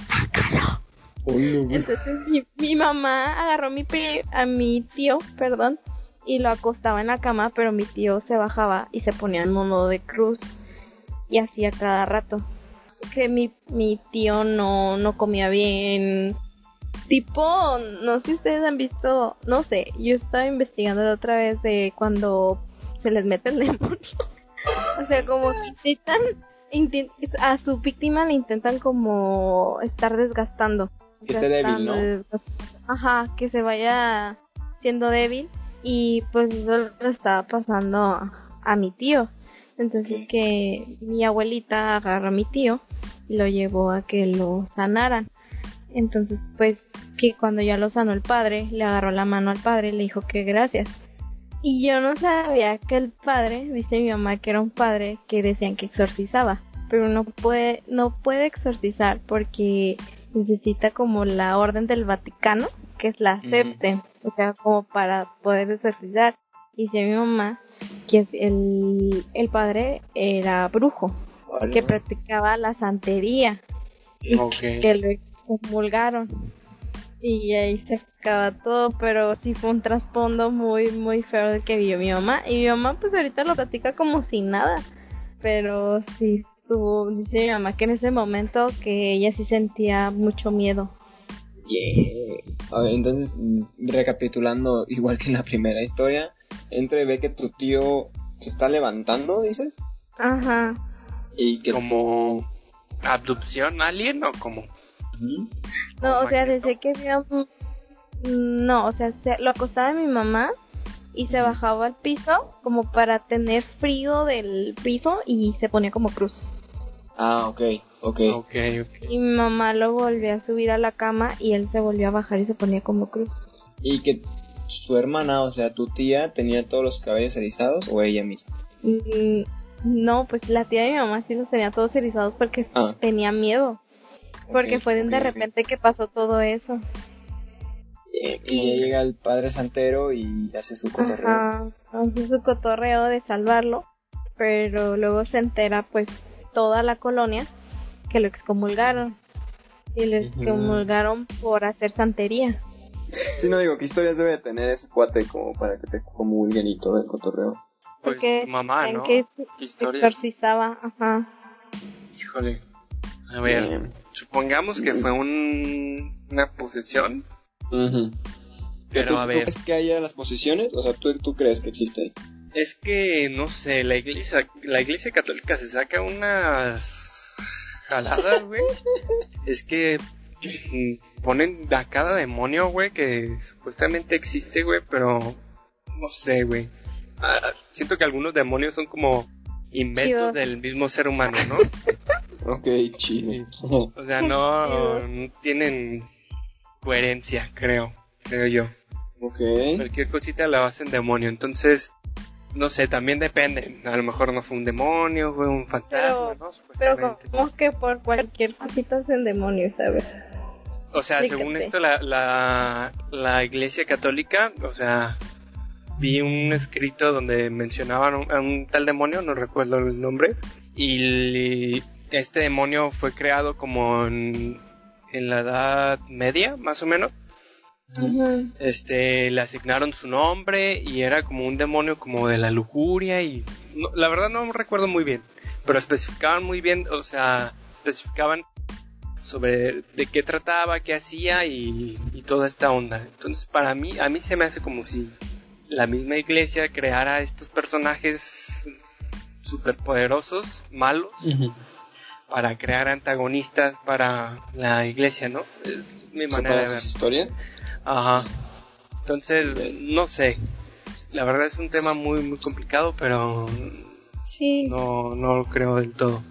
[SPEAKER 3] sácalo. Entonces mi, mi mamá agarró a mi, a mi tío, perdón, y lo acostaba en la cama, pero mi tío se bajaba y se ponía en modo de cruz y hacía cada rato. Que mi, mi tío no, no comía bien. Tipo, no sé si ustedes han visto, no sé, yo estaba investigando la otra vez de cuando se les mete el demonio. o sea, como que inten- a su víctima le intentan como estar desgastando.
[SPEAKER 1] Que esté débil, ¿no?
[SPEAKER 3] Ajá, que se vaya siendo débil y pues eso le estaba pasando a, a mi tío. Entonces que mi abuelita agarró a mi tío y lo llevó a que lo sanaran. Entonces pues que cuando ya lo sanó el padre, le agarró la mano al padre y le dijo que gracias. Y yo no sabía que el padre, dice mi mamá que era un padre que decían que exorcizaba. pero no puede, no puede exorcizar porque necesita como la orden del Vaticano, que es la acepte, o sea, como para poder exorcizar. Y si mi mamá, que el, el padre era brujo, que practicaba la santería, que lo excomulgaron. Y ahí se acaba todo, pero sí fue un trasfondo muy, muy feo de que vio mi mamá. Y mi mamá, pues ahorita lo practica como sin nada. Pero sí, tuvo, dice mi mamá que en ese momento que ella sí sentía mucho miedo.
[SPEAKER 1] A ver, entonces, recapitulando, igual que en la primera historia, entre ve que tu tío se está levantando, dices.
[SPEAKER 3] Ajá.
[SPEAKER 2] Y que como abducción alien o como
[SPEAKER 3] no, o sea, desde que no, o sea, lo acostaba mi mamá y se bajaba al piso como para tener frío del piso y se ponía como cruz.
[SPEAKER 1] Ah, ok, ok.
[SPEAKER 2] okay,
[SPEAKER 3] Y mi mamá lo volvió a subir a la cama y él se volvió a bajar y se ponía como cruz.
[SPEAKER 1] ¿Y que su hermana, o sea, tu tía, tenía todos los cabellos erizados o ella misma?
[SPEAKER 3] Mm, no, pues la tía de mi mamá sí los tenía todos erizados porque ah. tenía miedo. Porque fue de repente que pasó todo eso.
[SPEAKER 1] Y, llega el padre santero y hace su cotorreo.
[SPEAKER 3] hace su cotorreo de salvarlo, pero luego se entera pues toda la colonia que lo excomulgaron. Y lo excomulgaron por hacer santería.
[SPEAKER 1] Sí, no digo, ¿qué historias debe tener ese cuate como para que te comulguen y todo el cotorreo?
[SPEAKER 2] Pues Porque mamá, ¿no?
[SPEAKER 3] Que exorcizaba, ajá.
[SPEAKER 2] Híjole. A ver, supongamos que fue un, una posesión.
[SPEAKER 1] Pero tú, a ver. ¿Crees que haya las posesiones? O sea, ¿tú, ¿tú crees que existe?
[SPEAKER 2] Es que, no sé, la iglesia, la iglesia católica se saca unas jaladas, güey. es que mm, ponen a cada demonio, güey, que supuestamente existe, güey, pero no sé, güey. Ah, siento que algunos demonios son como inventos del mismo ser humano, ¿no?
[SPEAKER 1] ok, chido.
[SPEAKER 2] O sea, no, tienen coherencia, creo, creo yo.
[SPEAKER 1] Ok.
[SPEAKER 2] Cualquier cosita la hacen demonio, entonces, no sé, también depende. A lo mejor no fue un demonio, fue un fantasma, ¿no?
[SPEAKER 3] Pero como que por cualquier cosita hacen demonio, ¿sabes?
[SPEAKER 2] O sea, según esto, la, la, la iglesia católica, o sea, vi un escrito donde mencionaban a un, tal demonio, no recuerdo el nombre, y este demonio fue creado como en, la Edad Media, más o menos. Este, le asignaron su nombre y era como un demonio como de la lujuria y la verdad no recuerdo muy bien, pero especificaban muy bien, o sea, especificaban sobre de qué trataba, qué hacía y, y toda esta onda. Entonces, para mí, a mí se me hace como si la misma iglesia creara estos personajes superpoderosos, malos, para crear antagonistas para la iglesia, ¿no? Es mi manera de ver.
[SPEAKER 1] historia?
[SPEAKER 2] Ajá. Entonces, no sé. La verdad es un tema muy, muy complicado, pero
[SPEAKER 3] sí.
[SPEAKER 2] no, no lo creo del todo.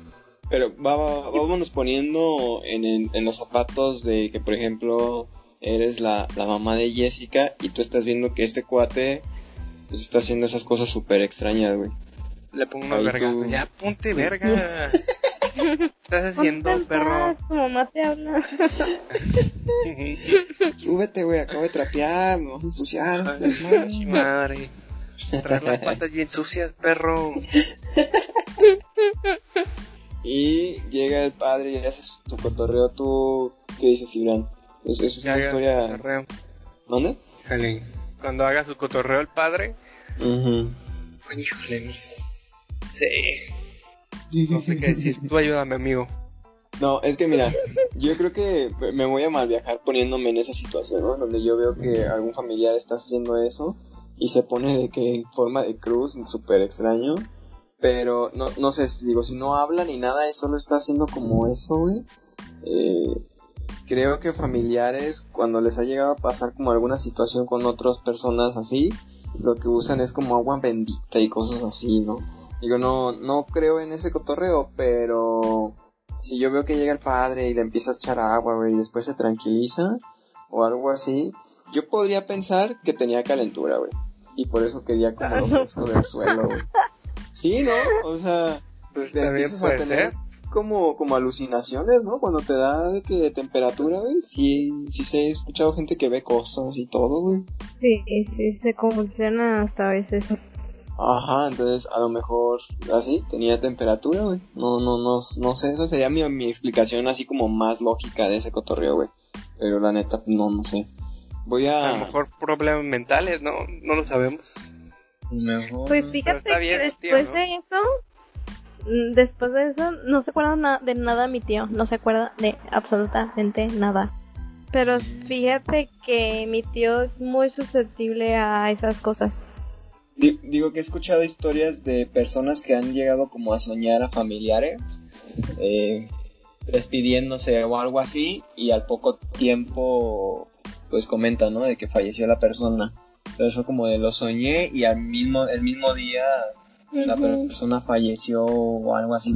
[SPEAKER 1] Pero vámonos poniendo en, en los zapatos de que, por ejemplo, eres la, la mamá de Jessica y tú estás viendo que este cuate pues está haciendo esas cosas súper extrañas, güey.
[SPEAKER 2] Le pongo una verga. Ya, ponte verga. estás haciendo, perro?
[SPEAKER 3] Tu mamá te habla.
[SPEAKER 1] Súbete, güey, acabo de trapear, me vas a ensuciar.
[SPEAKER 2] Ay, madre. Traes las patas bien sucias, perro.
[SPEAKER 1] y llega el padre y hace su cotorreo. ¿Tú qué dices, Gibran? Pues es una historia. ¿Dónde?
[SPEAKER 2] Cuando haga su cotorreo el padre. Híjole, no sé. No sé qué decir. Tú ayúdame, amigo.
[SPEAKER 1] No, es que mira, yo creo que me voy a mal viajar poniéndome en esa situación, ¿no? Donde yo veo que algún familiar está haciendo eso y se pone de que en forma de cruz, súper extraño. Pero no, no sé, digo, si no habla ni nada, solo está haciendo como eso, güey. Eh, creo que familiares, cuando les ha llegado a pasar como alguna situación con otras personas así, lo que usan es como agua bendita y cosas así, ¿no? Digo, no, no creo en ese cotorreo, pero si yo veo que llega el padre y le empieza a echar agua, güey, y después se tranquiliza, o algo así, yo podría pensar que tenía calentura, güey. Y por eso quería como sobre el suelo, güey. Sí, ¿no? O sea,
[SPEAKER 2] pues, empiezas a tener...
[SPEAKER 1] como, como alucinaciones, ¿no? Cuando te da de que temperatura, güey. Sí, sí se he escuchado gente que ve cosas y todo, güey.
[SPEAKER 3] Sí, sí, se convulsiona hasta a veces.
[SPEAKER 1] Ajá, entonces a lo mejor así tenía temperatura, güey. No, no, no, no sé, esa sería mi, mi explicación así como más lógica de ese cotorreo, güey. Pero la neta, no, no sé. Voy a...
[SPEAKER 2] A lo mejor problemas mentales, ¿no? No lo sabemos.
[SPEAKER 1] Mejor...
[SPEAKER 3] Pues fíjate
[SPEAKER 2] está bien,
[SPEAKER 3] que
[SPEAKER 2] tío,
[SPEAKER 3] después
[SPEAKER 2] ¿no?
[SPEAKER 3] de eso, mm, después de eso, no se acuerda de nada mi tío, no se acuerda de absolutamente nada. Pero fíjate que mi tío es muy susceptible a esas cosas.
[SPEAKER 1] Di- Digo que he escuchado historias de personas que han llegado como a soñar a familiares, eh, despidiéndose o algo así, y al poco tiempo, pues comentan, ¿no? De que falleció la persona. Pero eso como de lo soñé y al mismo, el mismo día la persona falleció o algo así.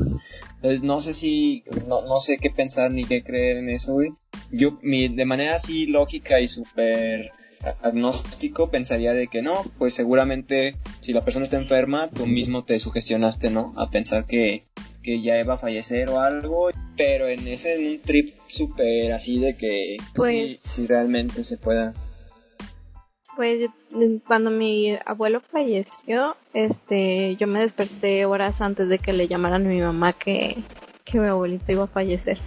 [SPEAKER 1] Entonces no sé si, no, no sé qué pensar ni qué creer en eso, güey. Yo, mi, de manera así lógica y súper agnóstico pensaría de que no, pues seguramente si la persona está enferma, tú mismo te sugestionaste, ¿no? A pensar que, que ya iba a fallecer o algo, pero en ese en un trip súper así de que
[SPEAKER 3] Pues-
[SPEAKER 1] si, si realmente se pueda.
[SPEAKER 3] Pues mm, cuando mi abuelo falleció, este, yo me desperté horas antes de que le llamaran a mi mamá que, que mi abuelito iba a fallecer.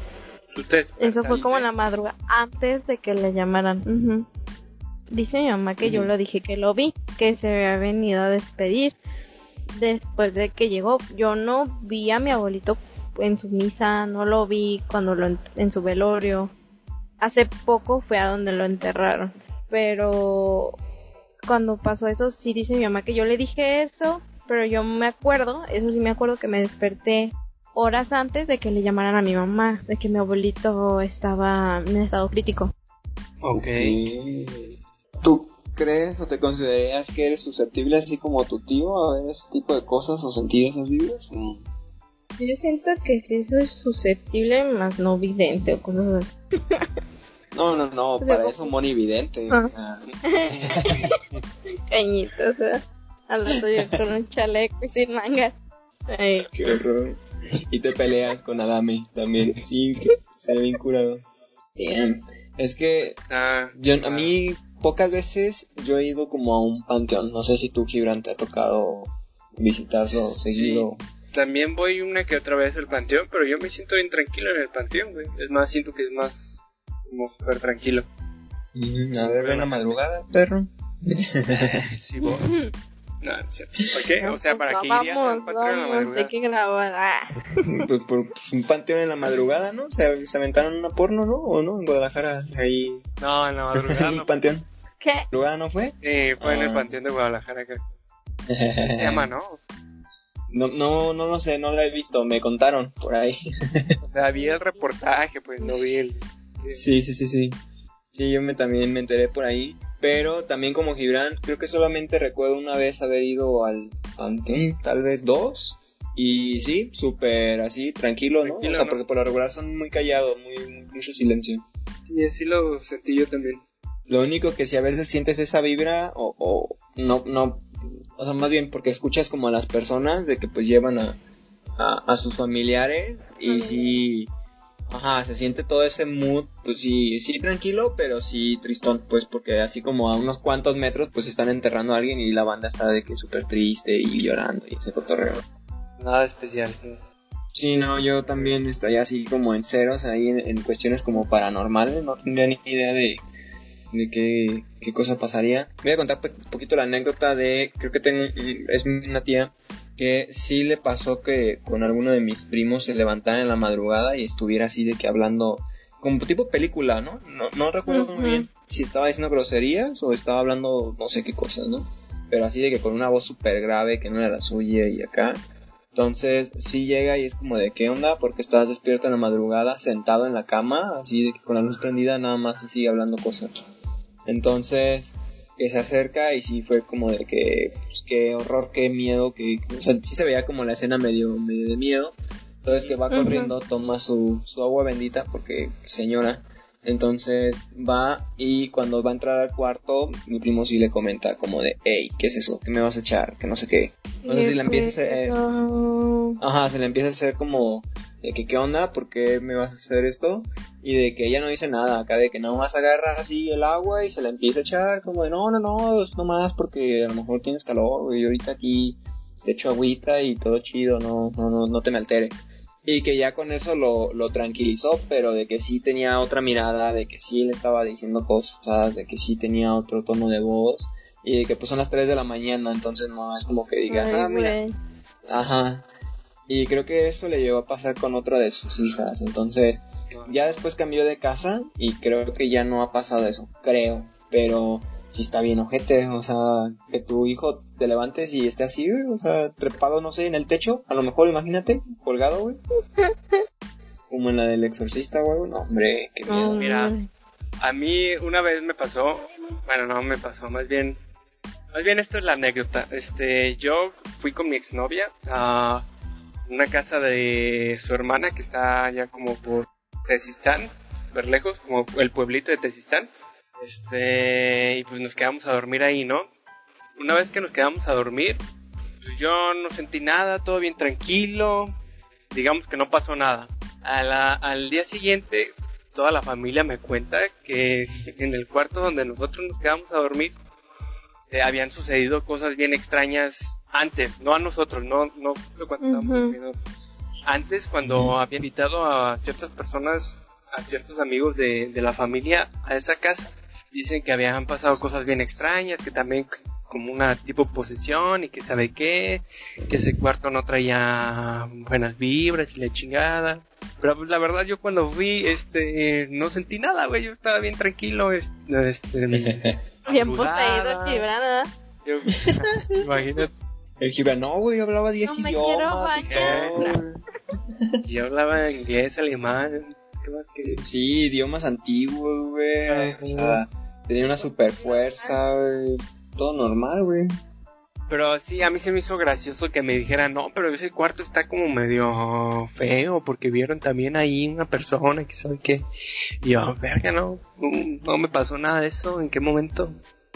[SPEAKER 3] Eso fue como en la madrugada, antes de que le llamaran. Dice mi mamá que yo lo dije que lo vi, que se había venido a despedir después de que llegó. Yo no vi a mi abuelito en su misa, no lo vi cuando lo en, en su velorio. Hace poco fue a donde lo enterraron, pero cuando pasó eso sí dice mi mamá que yo le dije eso, pero yo me acuerdo, eso sí me acuerdo que me desperté horas antes de que le llamaran a mi mamá, de que mi abuelito estaba en estado crítico.
[SPEAKER 2] Ok.
[SPEAKER 1] ¿Tú crees o te considerarías que eres susceptible así como tu tío a ver ese tipo de cosas o sentir esas vibras? o?
[SPEAKER 3] Yo siento que sí soy susceptible, más no vidente o cosas así.
[SPEAKER 1] No, no, no,
[SPEAKER 3] sea,
[SPEAKER 1] para
[SPEAKER 3] como-
[SPEAKER 1] eso monividente.
[SPEAKER 3] Ah.
[SPEAKER 1] o sea,
[SPEAKER 3] Cañito, o sea, hablando yo con un chaleco y sin mangas. Ay,
[SPEAKER 1] qué horror. Y te peleas con Adame también. Sí, que sale bien curado. Bien. Es que
[SPEAKER 2] Ah,
[SPEAKER 1] yo, a mí pocas veces yo he ido como a un panteón. No sé si tú, Gibran, te ha tocado visitarlo
[SPEAKER 2] Sí.
[SPEAKER 1] seguido.
[SPEAKER 2] También voy una que otra vez al panteón, pero yo me siento bien tranquilo en el panteón, güey. Es más, siento que es más como súper tranquilo.
[SPEAKER 1] Mm, A ver, la madrugada, perro.
[SPEAKER 2] sí, voy. No, es cierto. ¿Por qué? O sea, ¿para
[SPEAKER 3] no,
[SPEAKER 2] qué irías
[SPEAKER 3] vamos,
[SPEAKER 2] al panteón en la
[SPEAKER 3] vamos,
[SPEAKER 2] madrugada?
[SPEAKER 3] hay que grabar. Ah.
[SPEAKER 1] Pues por un panteón en la madrugada, ¿no? Se, se aventaron una porno, ¿no? ¿O no? En Guadalajara, ahí.
[SPEAKER 2] No, en la madrugada
[SPEAKER 1] un
[SPEAKER 2] no.
[SPEAKER 1] panteón.
[SPEAKER 3] ¿Qué?
[SPEAKER 1] ¿Madrugada no fue?
[SPEAKER 2] Sí, fue en el
[SPEAKER 1] Ah.
[SPEAKER 2] panteón de Guadalajara, creo. Se llama, ¿no?
[SPEAKER 1] No, no, no lo sé, no la he visto, me contaron por ahí.
[SPEAKER 2] O sea, vi el reportaje, pues no vi el...
[SPEAKER 1] Sí, sí, sí, sí. Sí, yo me, también me enteré por ahí. Pero también como Gibran, creo que solamente recuerdo una vez haber ido al panteón, tal vez dos. Y sí, súper así, tranquilo, ¿no?
[SPEAKER 2] Tranquilo,
[SPEAKER 1] o sea,
[SPEAKER 2] ¿no?
[SPEAKER 1] porque por lo regular son muy callados, muy, muy- mucho silencio.
[SPEAKER 2] Y así lo sentí yo también.
[SPEAKER 1] Lo único que si a veces sientes esa vibra o, o no, no, o sea, más bien porque escuchas como a las personas de que pues llevan a, a, a sus familiares y sí, ajá, se siente todo ese mood, pues sí, sí tranquilo, pero sí tristón, pues porque así como a unos cuantos metros pues están enterrando a alguien y la banda está de que súper triste y llorando y ese cotorreo.
[SPEAKER 2] Nada especial.
[SPEAKER 1] Sí, no, yo también estaría así como en ceros ahí en, en cuestiones como paranormales, no tendría ni idea de, de qué, qué cosa pasaría. Voy a contar un poquito la anécdota de, creo que tengo, es una tía que sí le pasó que con alguno de mis primos se levantara en la madrugada y estuviera así de que hablando, como tipo película, ¿no? No, no recuerdo muy bien si estaba diciendo groserías o estaba hablando no sé qué cosas, ¿no? Pero así de que con una voz súper grave que no era la suya y acá. Entonces, sí llega y es como de qué onda, porque estás despierto en la madrugada, sentado en la cama, así de que con la luz prendida, nada más y sigue hablando cosas. Entonces, que se acerca y sí fue como de que, pues, qué horror, qué miedo, que, o sea, sí se veía como la escena medio, medio de miedo. Entonces que va corriendo, toma su, su agua bendita, porque señora. Entonces va y cuando va a entrar al cuarto, mi primo sí le comenta como de, hey, ¿qué es eso? ¿Qué me vas a echar? Que no sé qué. Entonces si la empieza a hacer... Ajá, se le empieza a hacer como de que qué onda, por qué me vas a hacer esto, y de que ella no dice nada, acá de que nada más agarra así el agua y se la empieza a echar, como de no, no, no, es nomás porque a lo mejor tienes calor, y ahorita aquí te echo agüita y todo chido, no, no, no, no te me alteres. Y que ya con eso lo, lo tranquilizó, pero de que sí tenía otra mirada, de que sí le estaba diciendo cosas, de que sí tenía otro tono de voz, y de que pues son las 3 de la mañana, entonces no es como que digas,
[SPEAKER 3] Ay,
[SPEAKER 1] ah, mira. Ajá. Y creo que eso le llegó a pasar con otra de sus hijas. Entonces, ya después cambió de casa y creo que ya no ha pasado eso. Creo. Pero sí está bien ojete. O sea, que tu hijo te levantes y esté así, güey. O sea, trepado, no sé, en el techo. A lo mejor, imagínate, colgado, güey. Como en la del exorcista, güey. No, hombre, qué miedo.
[SPEAKER 2] Mira. A mí una vez me pasó, bueno, no me pasó, más bien, más bien esto es la anécdota. Este, yo fui con mi exnovia a una casa de su hermana que está allá como por Tezistán, súper lejos, como el pueblito de Tezistán. Este, y pues nos quedamos a dormir ahí, ¿no? Una vez que nos quedamos a dormir, pues yo no sentí nada, todo bien tranquilo, digamos que no pasó nada. Al día siguiente, toda la familia me cuenta que en el cuarto donde nosotros nos quedamos a dormir, eh, habían sucedido cosas bien extrañas antes, no a nosotros, no, no cuando. Antes, cuando había invitado a ciertas personas, a ciertos amigos de, de la familia a esa casa, dicen que habían pasado cosas bien extrañas, que también como una tipo posesión y que sabe qué, que ese cuarto no traía buenas vibras y la chingada. Pero pues la verdad yo cuando fui, este, no sentí nada, güey, yo estaba bien tranquilo, es- este,
[SPEAKER 3] Bien poseído. Chibrana.
[SPEAKER 2] yo- imagínate,
[SPEAKER 1] El Gibran, no, güey, yo hablaba 10
[SPEAKER 3] No me quiero
[SPEAKER 1] idiomas y
[SPEAKER 2] yo hablaba inglés, alemán, ¿qué más que?
[SPEAKER 1] Sí, idiomas antiguos, güey. O sea, tenía una super fuerza, güey. Todo normal, güey.
[SPEAKER 2] Pero sí, a mí se me hizo gracioso que me dijeran, no, pero ese cuarto está como medio feo, porque vieron también ahí una persona que sabe qué. Y yo, verga, no, no me pasó nada de eso, ¿en qué momento?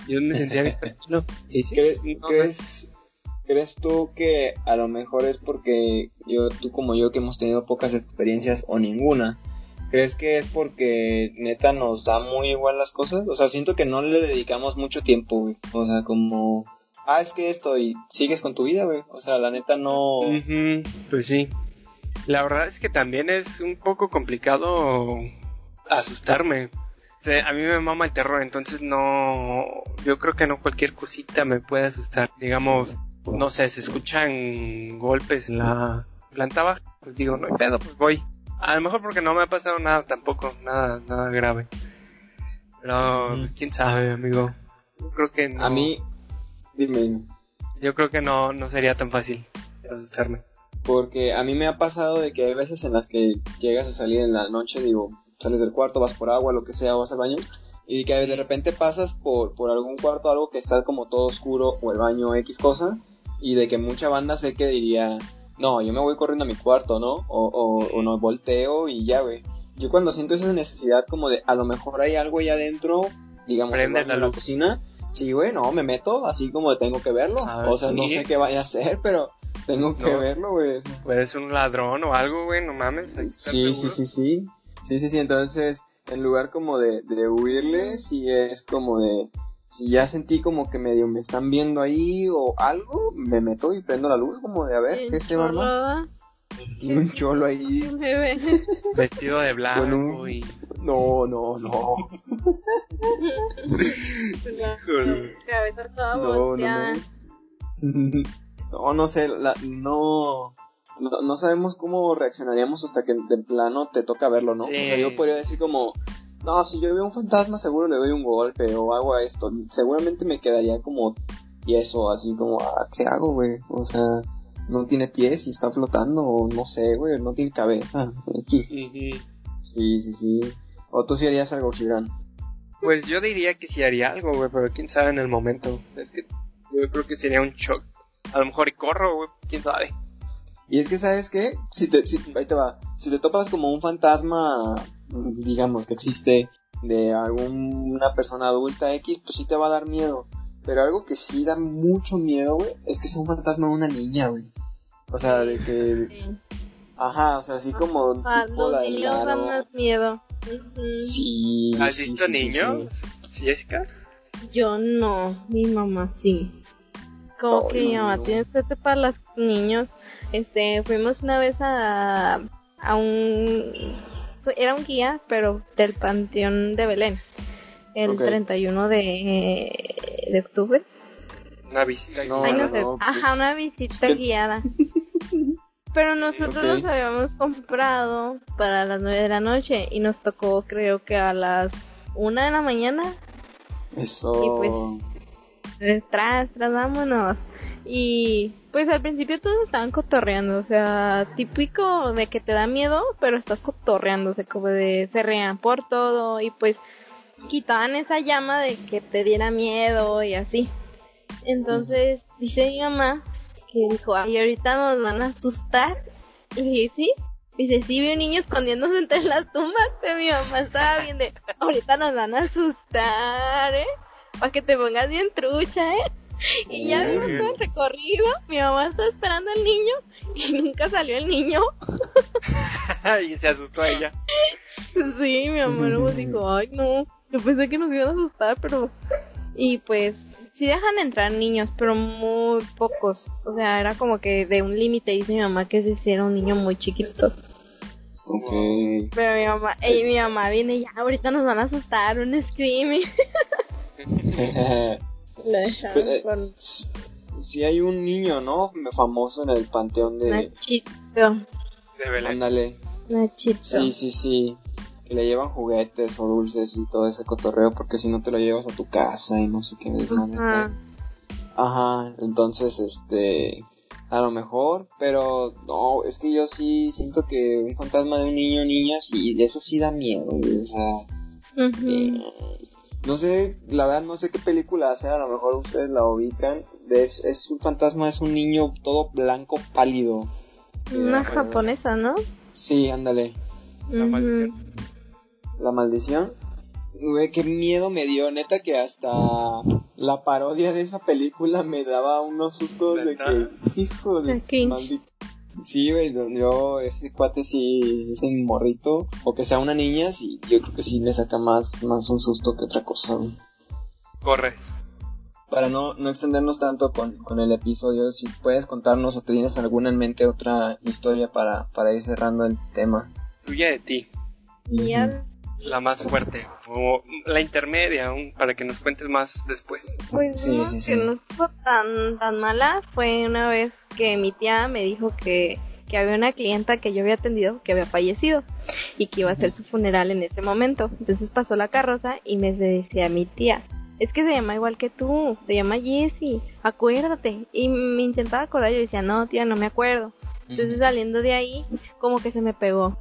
[SPEAKER 2] Yo me sentía bien tranquilo. Y sí,
[SPEAKER 1] ¿Crees,
[SPEAKER 2] no,
[SPEAKER 1] crees, crees tú que a lo mejor es porque yo, tú como yo que hemos tenido pocas experiencias o ninguna? ¿Crees que es porque neta nos da muy igual las cosas? O sea, siento que no le dedicamos mucho tiempo, güey. O sea, como, ah, es que esto y sigues con tu vida, güey. O sea, la neta no...
[SPEAKER 2] Pues sí. La verdad es que también es un poco complicado asustarme. O sea, a mí me mama el terror, entonces no. Yo creo que no cualquier cosita me puede asustar. Digamos, no sé, se escuchan golpes en la planta baja. Pues digo, no hay pedo, pues voy. A lo mejor porque no me ha pasado nada tampoco, nada, nada grave. Pero, pues, quién sabe, amigo. Yo creo que no.
[SPEAKER 1] A mí, dime, dime.
[SPEAKER 2] Yo creo que no, no sería tan fácil asustarme.
[SPEAKER 1] Porque a mí me ha pasado de que hay veces en las que llegas a salir en la noche, digo, sales del cuarto, vas por agua, lo que sea, vas al baño, y que de repente pasas por, por algún cuarto, algo que está como todo oscuro, o el baño X cosa, y de que mucha banda sé que diría, no, yo me voy corriendo a mi cuarto, ¿no? O, o, o no volteo y ya, güey. Yo cuando siento esa necesidad como de, a lo mejor hay algo ahí adentro, digamos,
[SPEAKER 2] la
[SPEAKER 1] en la cocina, sí, güey, no, me meto, así como de tengo que verlo.
[SPEAKER 2] Ah,
[SPEAKER 1] o sea, no sé qué vaya a hacer, pero tengo que
[SPEAKER 2] No.
[SPEAKER 1] verlo, güey.
[SPEAKER 2] Ser un ladrón o algo, güey, no mames.
[SPEAKER 1] Sí, sí, sí, sí. Sí, sí, sí. Entonces, en lugar como de, de huirle, sí es como de. Si ya sentí como que medio me están viendo ahí o algo, me meto y prendo la luz, como de a ver, ¿qué se va a armar? Y un cholo ahí.
[SPEAKER 3] Ve.
[SPEAKER 2] Vestido de blanco
[SPEAKER 1] un-
[SPEAKER 2] y...
[SPEAKER 1] No, no, no.
[SPEAKER 3] Cabeza toda
[SPEAKER 1] No, no,
[SPEAKER 3] volteada.
[SPEAKER 1] no. No, no sé, la- no, no. No sabemos cómo reaccionaríamos hasta que de plano te toca verlo, ¿no?
[SPEAKER 2] Sí.
[SPEAKER 1] O sea, yo podría decir como, no, si yo veo un fantasma seguro le doy un golpe o hago esto. Seguramente me quedaría como tieso, así como, ah, ¿qué hago, güey? O sea, no tiene pies y está flotando, o no sé, güey, no tiene cabeza. Sí, sí, sí. O tú sí harías algo, Gibran.
[SPEAKER 2] Pues yo diría que sí haría algo, güey, pero quién sabe en el momento. Es que yo creo que sería un shock. A lo mejor y corro, güey, quién sabe.
[SPEAKER 1] Y es que, ¿sabes qué? Si te, si, ahí te va. Si te topas como un fantasma, digamos, que existe de alguna persona adulta X, pues sí te va a dar miedo. Pero algo que sí da mucho miedo, güey, es que sea un fantasma de una niña, güey. O sea, de que,
[SPEAKER 3] Sí.
[SPEAKER 4] Ajá, o sea, así como
[SPEAKER 3] Ah,
[SPEAKER 4] tipo
[SPEAKER 3] los niños dan
[SPEAKER 4] aro.
[SPEAKER 3] más miedo. Ujú.
[SPEAKER 4] Sí,
[SPEAKER 2] ¿Has
[SPEAKER 4] sí,
[SPEAKER 2] visto
[SPEAKER 4] sí,
[SPEAKER 2] niños?
[SPEAKER 4] sí.
[SPEAKER 2] Jessica?
[SPEAKER 3] Yo no, mi mamá sí. Como
[SPEAKER 4] Ay,
[SPEAKER 3] que mi mamá
[SPEAKER 4] no.
[SPEAKER 3] tiene suerte para los niños. Este, fuimos una vez a, a un... Era un guía, pero del Panteón de Belén. El
[SPEAKER 4] Ok.
[SPEAKER 3] 31 de, de octubre.
[SPEAKER 2] Una visita.
[SPEAKER 4] No,
[SPEAKER 3] Ay, no
[SPEAKER 4] pues,
[SPEAKER 3] Ajá, una visita guiada. Pero nosotros
[SPEAKER 4] Ok.
[SPEAKER 3] nos habíamos comprado para las 9 de la noche y nos tocó creo que a las 1 de la mañana
[SPEAKER 4] Eso.
[SPEAKER 3] Y pues- tras, tras, vámonos. Y pues al principio todos estaban cotorreando, o sea, típico de que te da miedo, pero estás cotorreando, o sea, como de se reían por todo y pues quitaban esa llama de que te diera miedo y así. Entonces dice mi mamá que dijo, ay, ahorita nos van a asustar. Y dije, sí. Dice, sí, vi un niño escondiéndose entre las tumbas, pero mi mamá estaba viendo, ahorita nos van a asustar, ¿eh? Para que te pongas bien trucha, ¿eh? Y ya vimos todo el recorrido, mi mamá estaba esperando al niño y nunca salió el niño.
[SPEAKER 2] y se asustó a ella.
[SPEAKER 3] Sí, mi mamá luego dijo, ay no, yo pensé que nos iban a asustar, pero... Y pues, sí dejan entrar niños, pero muy pocos. O sea, era como que de un límite, dice mi mamá, que ese sí era un niño muy chiquito.
[SPEAKER 4] Ok.
[SPEAKER 3] Pero mi mamá, ella, mi mamá viene ya, ahorita nos van a asustar, un screaming.
[SPEAKER 4] Eh,
[SPEAKER 3] con
[SPEAKER 4] sí hay un niño, ¿no? Famoso en el panteón de...
[SPEAKER 3] Nachito,
[SPEAKER 2] De Belén.
[SPEAKER 4] Ándale.
[SPEAKER 3] Nachito.
[SPEAKER 4] Sí, sí, sí. Que le llevan juguetes o dulces y todo ese cotorreo porque si no te lo llevas a tu casa y no sé qué desmadre.
[SPEAKER 3] Ajá.
[SPEAKER 4] Ajá, entonces, este, a lo mejor, pero no, es que yo sí siento que un fantasma de un niño o niña, sí, eso sí da miedo, o sea, eh, no sé, la verdad no sé qué película sea, a lo mejor ustedes la ubican, de- es, es un fantasma, es un niño todo blanco, pálido.
[SPEAKER 3] Una
[SPEAKER 4] Eh,
[SPEAKER 3] japonesa, ¿no?
[SPEAKER 4] Sí, ándale,
[SPEAKER 2] La.
[SPEAKER 4] La maldición. Güey, qué miedo me dio, neta que hasta la parodia de esa película me daba unos sustos de que, hijo de maldito. Sí, güey, yo, ese cuate sí, ese morrito, o que sea una niña, sí, yo creo que sí me saca más, más un susto que otra cosa, güey.
[SPEAKER 2] Corres.
[SPEAKER 1] Para no, no extendernos tanto con, con el episodio, si puedes contarnos o te tienes alguna en mente otra historia para, para ir cerrando el tema.
[SPEAKER 2] Tuya de ti.
[SPEAKER 3] Ya,
[SPEAKER 2] La más fuerte. O la intermedia, aún, para que nos cuentes más después.
[SPEAKER 3] pues
[SPEAKER 1] Sí,
[SPEAKER 3] no,
[SPEAKER 1] sí,
[SPEAKER 3] que
[SPEAKER 1] sí.
[SPEAKER 3] no estuvo tan, tan mala. Fue una vez que mi tía me dijo que, que había una clienta que yo había atendido que había fallecido y que iba a hacer su funeral en ese momento. Entonces pasó la carroza y me decía mi tía, es que se llama igual que tú, se llama Jessie, acuérdate. Y me intentaba acordar y yo decía, no, tía, no me acuerdo. Entonces saliendo de ahí, como que se me pegó.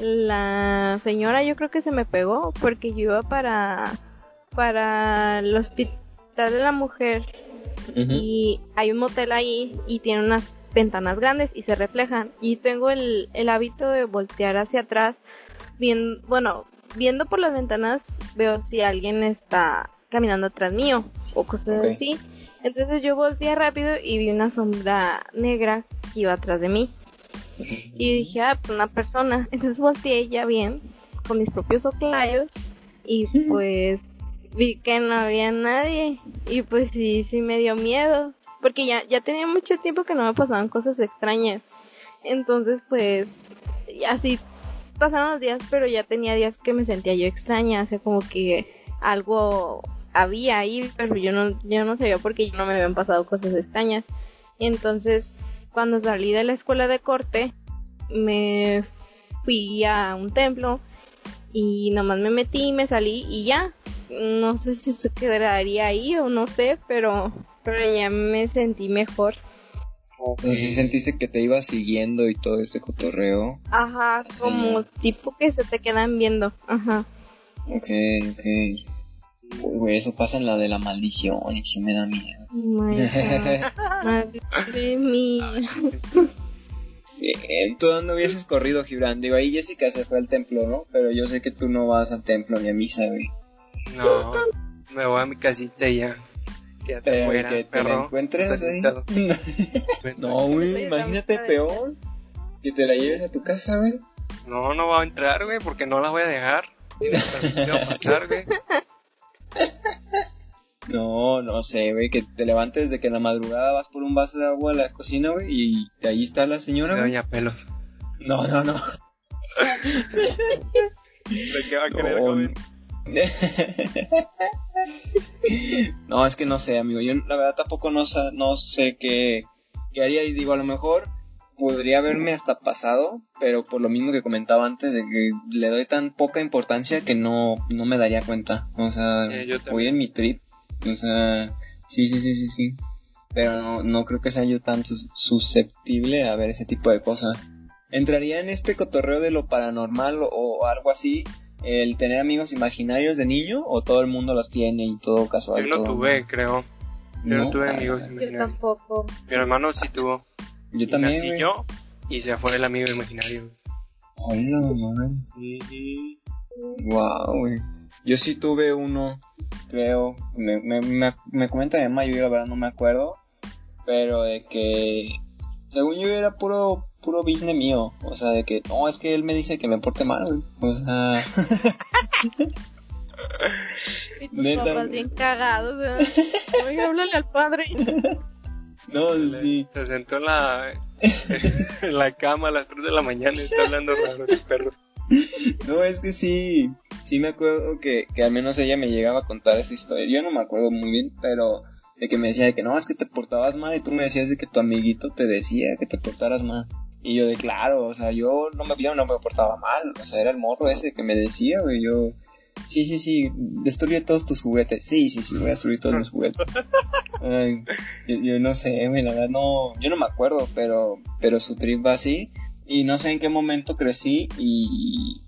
[SPEAKER 3] La señora yo creo que se me pegó porque yo iba para, para el hospital de la mujer y hay un motel ahí y tiene unas ventanas grandes y se reflejan y tengo el, el hábito de voltear hacia atrás bien bueno viendo por las ventanas veo si alguien está caminando atrás mío o cosas así. Entonces yo volteé rápido y vi una sombra negra que iba atrás de mí y dije ah pues una persona. Entonces volteé ya bien con mis propios oclayos y pues vi que no había nadie. Y pues sí, sí me dio miedo porque ya, ya tenía mucho tiempo que no me pasaban cosas extrañas. Entonces pues así pasaron los días pero ya tenía días que me sentía yo extraña. O sea como que algo había ahí pero yo no, yo no sabía porque no me habían pasado cosas extrañas. Entonces cuando salí de la escuela de corte me fui a un templo y nomás me metí, me salí y ya. No sé si se quedaría ahí o no sé, pero, pero ya me sentí mejor.
[SPEAKER 1] Entonces, si sentiste que te iba siguiendo y todo este cotorreo.
[SPEAKER 3] Ajá,
[SPEAKER 1] Sí.
[SPEAKER 3] como tipo que se te quedan viendo. Ajá.
[SPEAKER 1] Ok, ok. Güey, eso pasa en la de la maldición y sí me da miedo.
[SPEAKER 3] Madre, madre mía.
[SPEAKER 1] Eh, tú no hubieses corrido, Gibran. Digo, ahí Jessica se fue al templo, ¿no? Pero yo sé que tú no vas al templo ni a misa, güey.
[SPEAKER 2] No, me voy a mi casita y ya.
[SPEAKER 1] Que te
[SPEAKER 2] perro.
[SPEAKER 1] encuentres ahí. No, güey, imagínate peor. Que te la lleves a tu casa, güey.
[SPEAKER 2] No, no va a entrar, güey, porque no la voy a dejar. Tiene que pasar, güey.
[SPEAKER 1] No, no sé, güey, que te levantes de que en la madrugada vas por un vaso de agua a la cocina, güey, y de ahí está la señora.
[SPEAKER 2] Doña Pelos.
[SPEAKER 1] No, no, no.
[SPEAKER 2] ¿De qué va a querer
[SPEAKER 1] No,
[SPEAKER 2] comer?
[SPEAKER 1] no, es que no sé, amigo. Yo la verdad tampoco no, sa- no sé qué, qué haría. Y digo, a lo mejor podría haberme hasta pasado, pero por lo mismo que comentaba antes, de que le doy tan poca importancia que no, no me daría cuenta. O sea,
[SPEAKER 2] Eh, yo
[SPEAKER 1] voy en mi trip. O sea, sí, sí, sí, sí, sí. Pero no, no creo que sea yo tan sus- susceptible a ver ese tipo de cosas. ¿Entraría en este cotorreo de lo paranormal o, o algo así? El tener amigos imaginarios de niño o todo el mundo los tiene y todo casual.
[SPEAKER 2] Yo no
[SPEAKER 1] todo-
[SPEAKER 2] tuve, creo. Yo no, tuve
[SPEAKER 1] Ah,
[SPEAKER 2] amigos
[SPEAKER 3] Yo
[SPEAKER 2] imaginarios.
[SPEAKER 3] tampoco.
[SPEAKER 2] Mi hermano sí tuvo.
[SPEAKER 1] Yo
[SPEAKER 2] Y
[SPEAKER 1] también.
[SPEAKER 2] nací yo y se fue el amigo imaginario.
[SPEAKER 1] Hola, madre. Wow, güey. Yo sí tuve uno, creo. Me, me, me, me comenta mi mamá, yo la verdad no me acuerdo. Pero de que, según yo, era puro puro business mío. O sea, de que, no, es que él me dice que me porte mal, güey. O sea,
[SPEAKER 3] Y tus
[SPEAKER 1] Neta,
[SPEAKER 3] papás bien cagados. ¿verdad? Oye, háblale al padre.
[SPEAKER 1] no, sí.
[SPEAKER 2] Se sentó en la, en la cama a las 3 de la mañana y está hablando raro el perro.
[SPEAKER 1] No, es que sí, sí me acuerdo que, que al menos ella me llegaba a contar esa historia. Yo no me acuerdo muy bien, pero de que me decía de que no, es que te portabas mal y tú me decías de que tu amiguito te decía que te portaras mal. Y yo de claro, o sea, yo no me, yo no me portaba mal, o sea, era el morro ese que me decía, güey, yo... Sí, sí, sí, destruye todos tus juguetes. Sí, sí, sí, voy a destruir todos mis juguetes. Ay, yo, yo no sé, güey, la verdad no, yo no me acuerdo, pero, pero su trip va así. Y no sé en qué momento crecí y,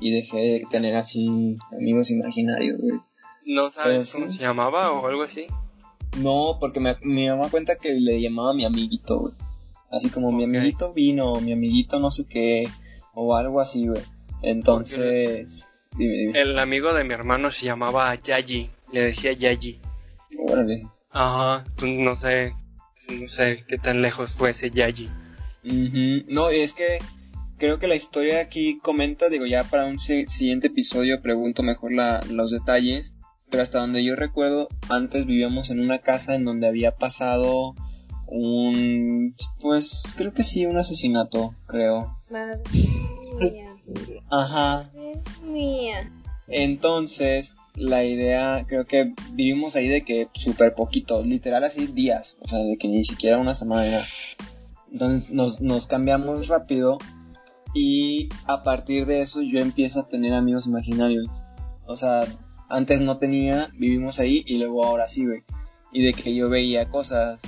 [SPEAKER 1] y dejé de tener así amigos imaginarios, güey.
[SPEAKER 2] ¿No sabes
[SPEAKER 1] Pero
[SPEAKER 2] cómo
[SPEAKER 1] sí.
[SPEAKER 2] se llamaba o algo así?
[SPEAKER 1] No, porque me- mi mamá cuenta que le llamaba mi amiguito, güey. Así como mi amiguito vino, mi amiguito no sé qué, o algo así, güey. Entonces, dime, dime.
[SPEAKER 2] El amigo de mi hermano se llamaba Yayi. Le decía Yayi.
[SPEAKER 1] Órale.
[SPEAKER 2] Ajá, tú no sé. No sé qué tan lejos fue ese Yayi.
[SPEAKER 1] Ujú. No, y es que creo que la historia aquí comenta, digo, ya para un si- siguiente episodio pregunto mejor la- los detalles, pero hasta donde yo recuerdo, antes vivíamos en una casa en donde había pasado un, pues creo que sí, un asesinato, creo.
[SPEAKER 3] Madre mía.
[SPEAKER 1] Ajá.
[SPEAKER 3] Mía.
[SPEAKER 1] Entonces, la idea, creo que vivimos ahí de que súper poquito, literal así días, o sea, de que ni siquiera una semana. era. Entonces nos, nos cambiamos rápido y a partir de eso yo empiezo a tener amigos imaginarios. O sea, antes no tenía, vivimos ahí y luego ahora sí, güey. Y de que yo veía cosas.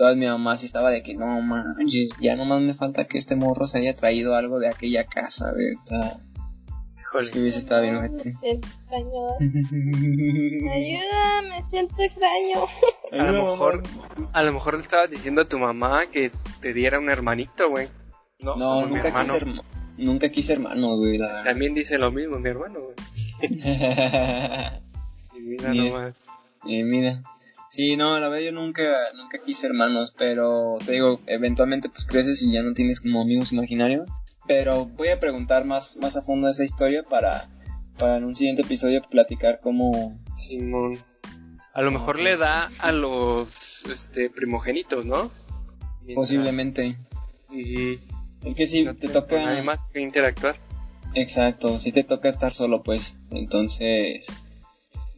[SPEAKER 1] Toda mi mamá sí estaba de que no manches, ya nomás me falta que este morro se haya traído algo de aquella casa, sea, es que
[SPEAKER 2] Híjole.
[SPEAKER 1] hubiese estado bien ojete.
[SPEAKER 3] Me siento extraño. Ayuda, me siento extraño.
[SPEAKER 2] A lo mejor, a lo mejor le estabas diciendo a tu mamá que te diera un hermanito, güey. No,
[SPEAKER 1] nunca
[SPEAKER 2] hermano.
[SPEAKER 1] quise, herma- nunca quise hermanos, güey. La verdad.
[SPEAKER 2] También dice lo mismo mi hermano, güey. Y mira
[SPEAKER 1] Bien.
[SPEAKER 2] nomás.
[SPEAKER 1] Y mira. Sí, no, la verdad yo nunca, nunca quise hermanos, pero te digo, eventualmente pues creces y ya no tienes como amigos imaginarios. Pero voy a preguntar más, más a fondo esa historia para, para en un siguiente episodio platicar cómo...
[SPEAKER 2] Simón. A lo mejor le da a los este primogénitos, ¿no? Mientras-
[SPEAKER 1] Posiblemente.
[SPEAKER 2] Ujú.
[SPEAKER 1] Es que si
[SPEAKER 2] No
[SPEAKER 1] te toca...
[SPEAKER 2] Más que interactuar.
[SPEAKER 1] Exacto, si te toca estar solo, pues. Entonces,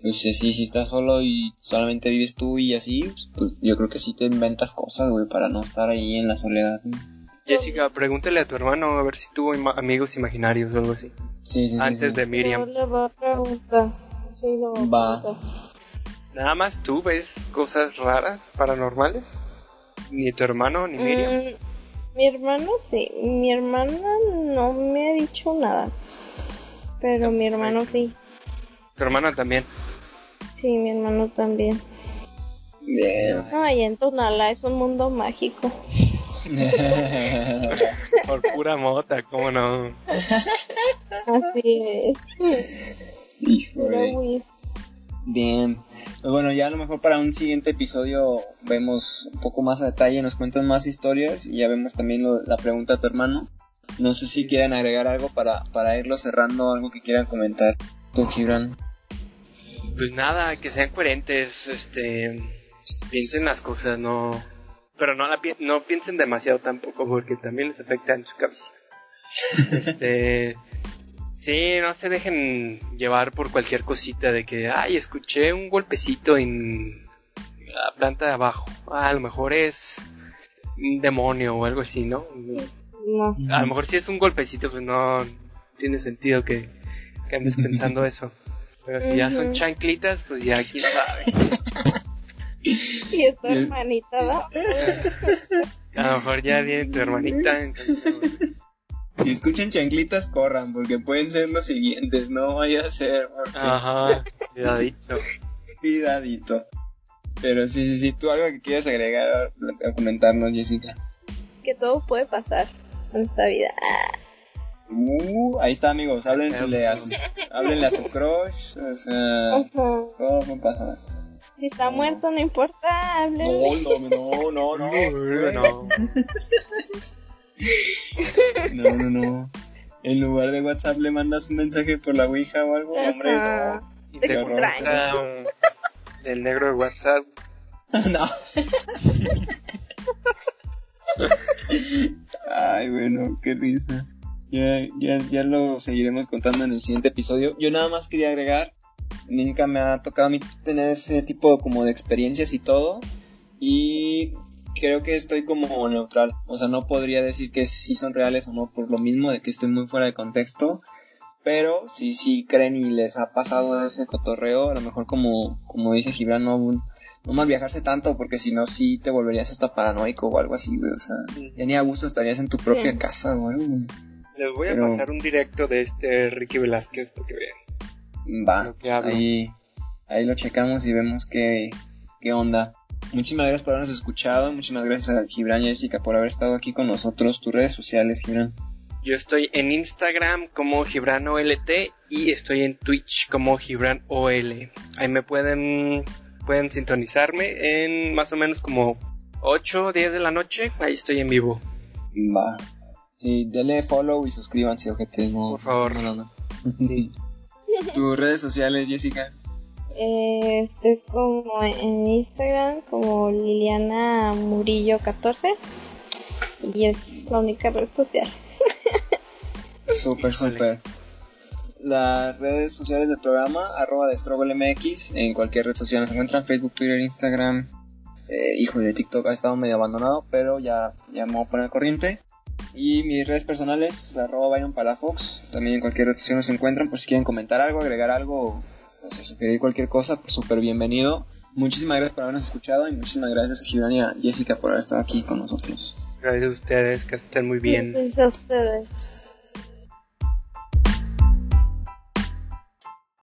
[SPEAKER 1] pues sí, si estás solo y solamente vives tú y así, pues, pues, yo creo que sí te inventas cosas, güey, para no estar ahí en la soledad. güey.
[SPEAKER 2] Jessica, pregúntale a tu hermano a ver si tuvo ima- amigos imaginarios o algo así.
[SPEAKER 1] Sí, sí,
[SPEAKER 2] Antes
[SPEAKER 1] sí.
[SPEAKER 2] de Miriam.
[SPEAKER 3] le voy a preguntar. Sí, a
[SPEAKER 1] Va.
[SPEAKER 3] preguntar.
[SPEAKER 2] Nada más tú ves cosas raras, paranormales. Ni tu hermano ni Miriam.
[SPEAKER 3] Mm, mi hermano sí. Mi hermana no me ha dicho nada. Pero mi hermano sí.
[SPEAKER 2] Tu hermana también.
[SPEAKER 3] Sí, mi hermano también.
[SPEAKER 1] Bien.
[SPEAKER 3] No, y en Tonala es un mundo mágico.
[SPEAKER 2] Por pura mota, cómo no.
[SPEAKER 3] Así es.
[SPEAKER 1] Híjole. Bien. Pues bueno, ya a lo mejor para un siguiente episodio vemos un poco más a detalle, nos cuentan más historias y ya vemos también lo- la pregunta a tu hermano. No sé si quieren agregar algo para, para irlo cerrando, algo que quieran comentar. Tú, Gibran.
[SPEAKER 2] Pues nada, que sean coherentes, este, piensen las cosas, no, pero no la pi- no piensen demasiado tampoco porque también les afecta en su cabeza. Este, sí, no se dejen llevar por cualquier cosita de que, ay, escuché un golpecito en la planta de abajo. Ah, a lo mejor es un demonio o algo así, ¿no?
[SPEAKER 3] No.
[SPEAKER 2] A lo mejor si es un golpecito, pues no tiene sentido que, que andes pensando eso. Pero si ya son chanclitas, pues ya quién sabe.
[SPEAKER 3] Y es tu hermanita, ¿no?
[SPEAKER 2] A lo mejor ya viene tu hermanita. entonces,
[SPEAKER 1] Si escuchan chanclitas, corran, porque pueden ser los siguientes, no vaya a ser. porque-
[SPEAKER 2] Ajá, cuidadito.
[SPEAKER 1] Cuidadito. Pero sí, sí, sí, tú algo que quieras agregar a comentarnos, Jessica.
[SPEAKER 3] Que todo puede pasar en esta vida.
[SPEAKER 1] Uh, ahí está, amigos, háblenle a su, háblenle a su crush, o sea, todo puede pasar.
[SPEAKER 3] Si está muerto, no importa, háblenle.
[SPEAKER 1] No, no, no, no, no,
[SPEAKER 2] no.
[SPEAKER 1] no, no, no. En lugar de WhatsApp le mandas un mensaje por la Ouija o algo, hombre,
[SPEAKER 3] Ajá.
[SPEAKER 2] Y
[SPEAKER 3] Te
[SPEAKER 2] encuentra un- el negro de WhatsApp.
[SPEAKER 1] no. Ay, bueno, qué risa. Ya, ya, ya lo seguiremos contando en el siguiente episodio. Yo nada más quería agregar, nunca me ha tocado a mí tener ese tipo como de experiencias y todo. Y creo que estoy como neutral. O sea, no podría decir que sí son reales o no por lo mismo de que estoy muy fuera de contexto. Pero si sí creen y les ha pasado ese cotorreo, a lo mejor como, como dice Gibran, no, no mal viajarse tanto porque si no sí te volverías hasta paranoico o algo así, güey. O sea, ya ni a gusto estarías en tu propia
[SPEAKER 3] Sí.
[SPEAKER 1] casa o algo.
[SPEAKER 2] Les voy a
[SPEAKER 1] Pero-
[SPEAKER 2] pasar un directo de este Ricky Velázquez porque vean.
[SPEAKER 1] Va,
[SPEAKER 2] Lo que hablo.
[SPEAKER 1] ahí, ahí lo checamos y vemos qué, qué onda. Muchísimas gracias por habernos escuchado. Muchísimas gracias a Gibran y Jessica por haber estado aquí con nosotros. Tus redes sociales, Gibran.
[SPEAKER 2] Yo estoy en Instagram como GibranOLT y estoy en Twitch como GibranOL. Ahí me pueden, pueden sintonizarme en más o menos como 8 o 10 de la noche. Ahí estoy en vivo.
[SPEAKER 1] Va. Sí, denle follow y suscríbanse, ojete. No,
[SPEAKER 2] Por favor.
[SPEAKER 1] no, no. Tus redes sociales, Jessica.
[SPEAKER 3] Eh, estoy como en Instagram como Liliana Murillo 14 y es la única red social.
[SPEAKER 1] Súper, súper. Las redes sociales del programa, arroba de MX, en cualquier red social nos encuentran, Facebook, Twitter, Instagram. Eh, hijo de TikTok ha estado medio abandonado, pero ya, ya me voy a poner corriente. Y mis redes personales, arroba Byron Palafox, también en cualquier red social nos encuentran, por si quieren comentar algo, agregar algo, no sé, sugerir cualquier cosa, pues súper bienvenido. Muchísimas gracias por habernos escuchado y muchísimas gracias a Gibran y a Jessica por haber estado aquí con nosotros.
[SPEAKER 2] Gracias a ustedes, que estén muy bien.
[SPEAKER 3] Gracias a ustedes.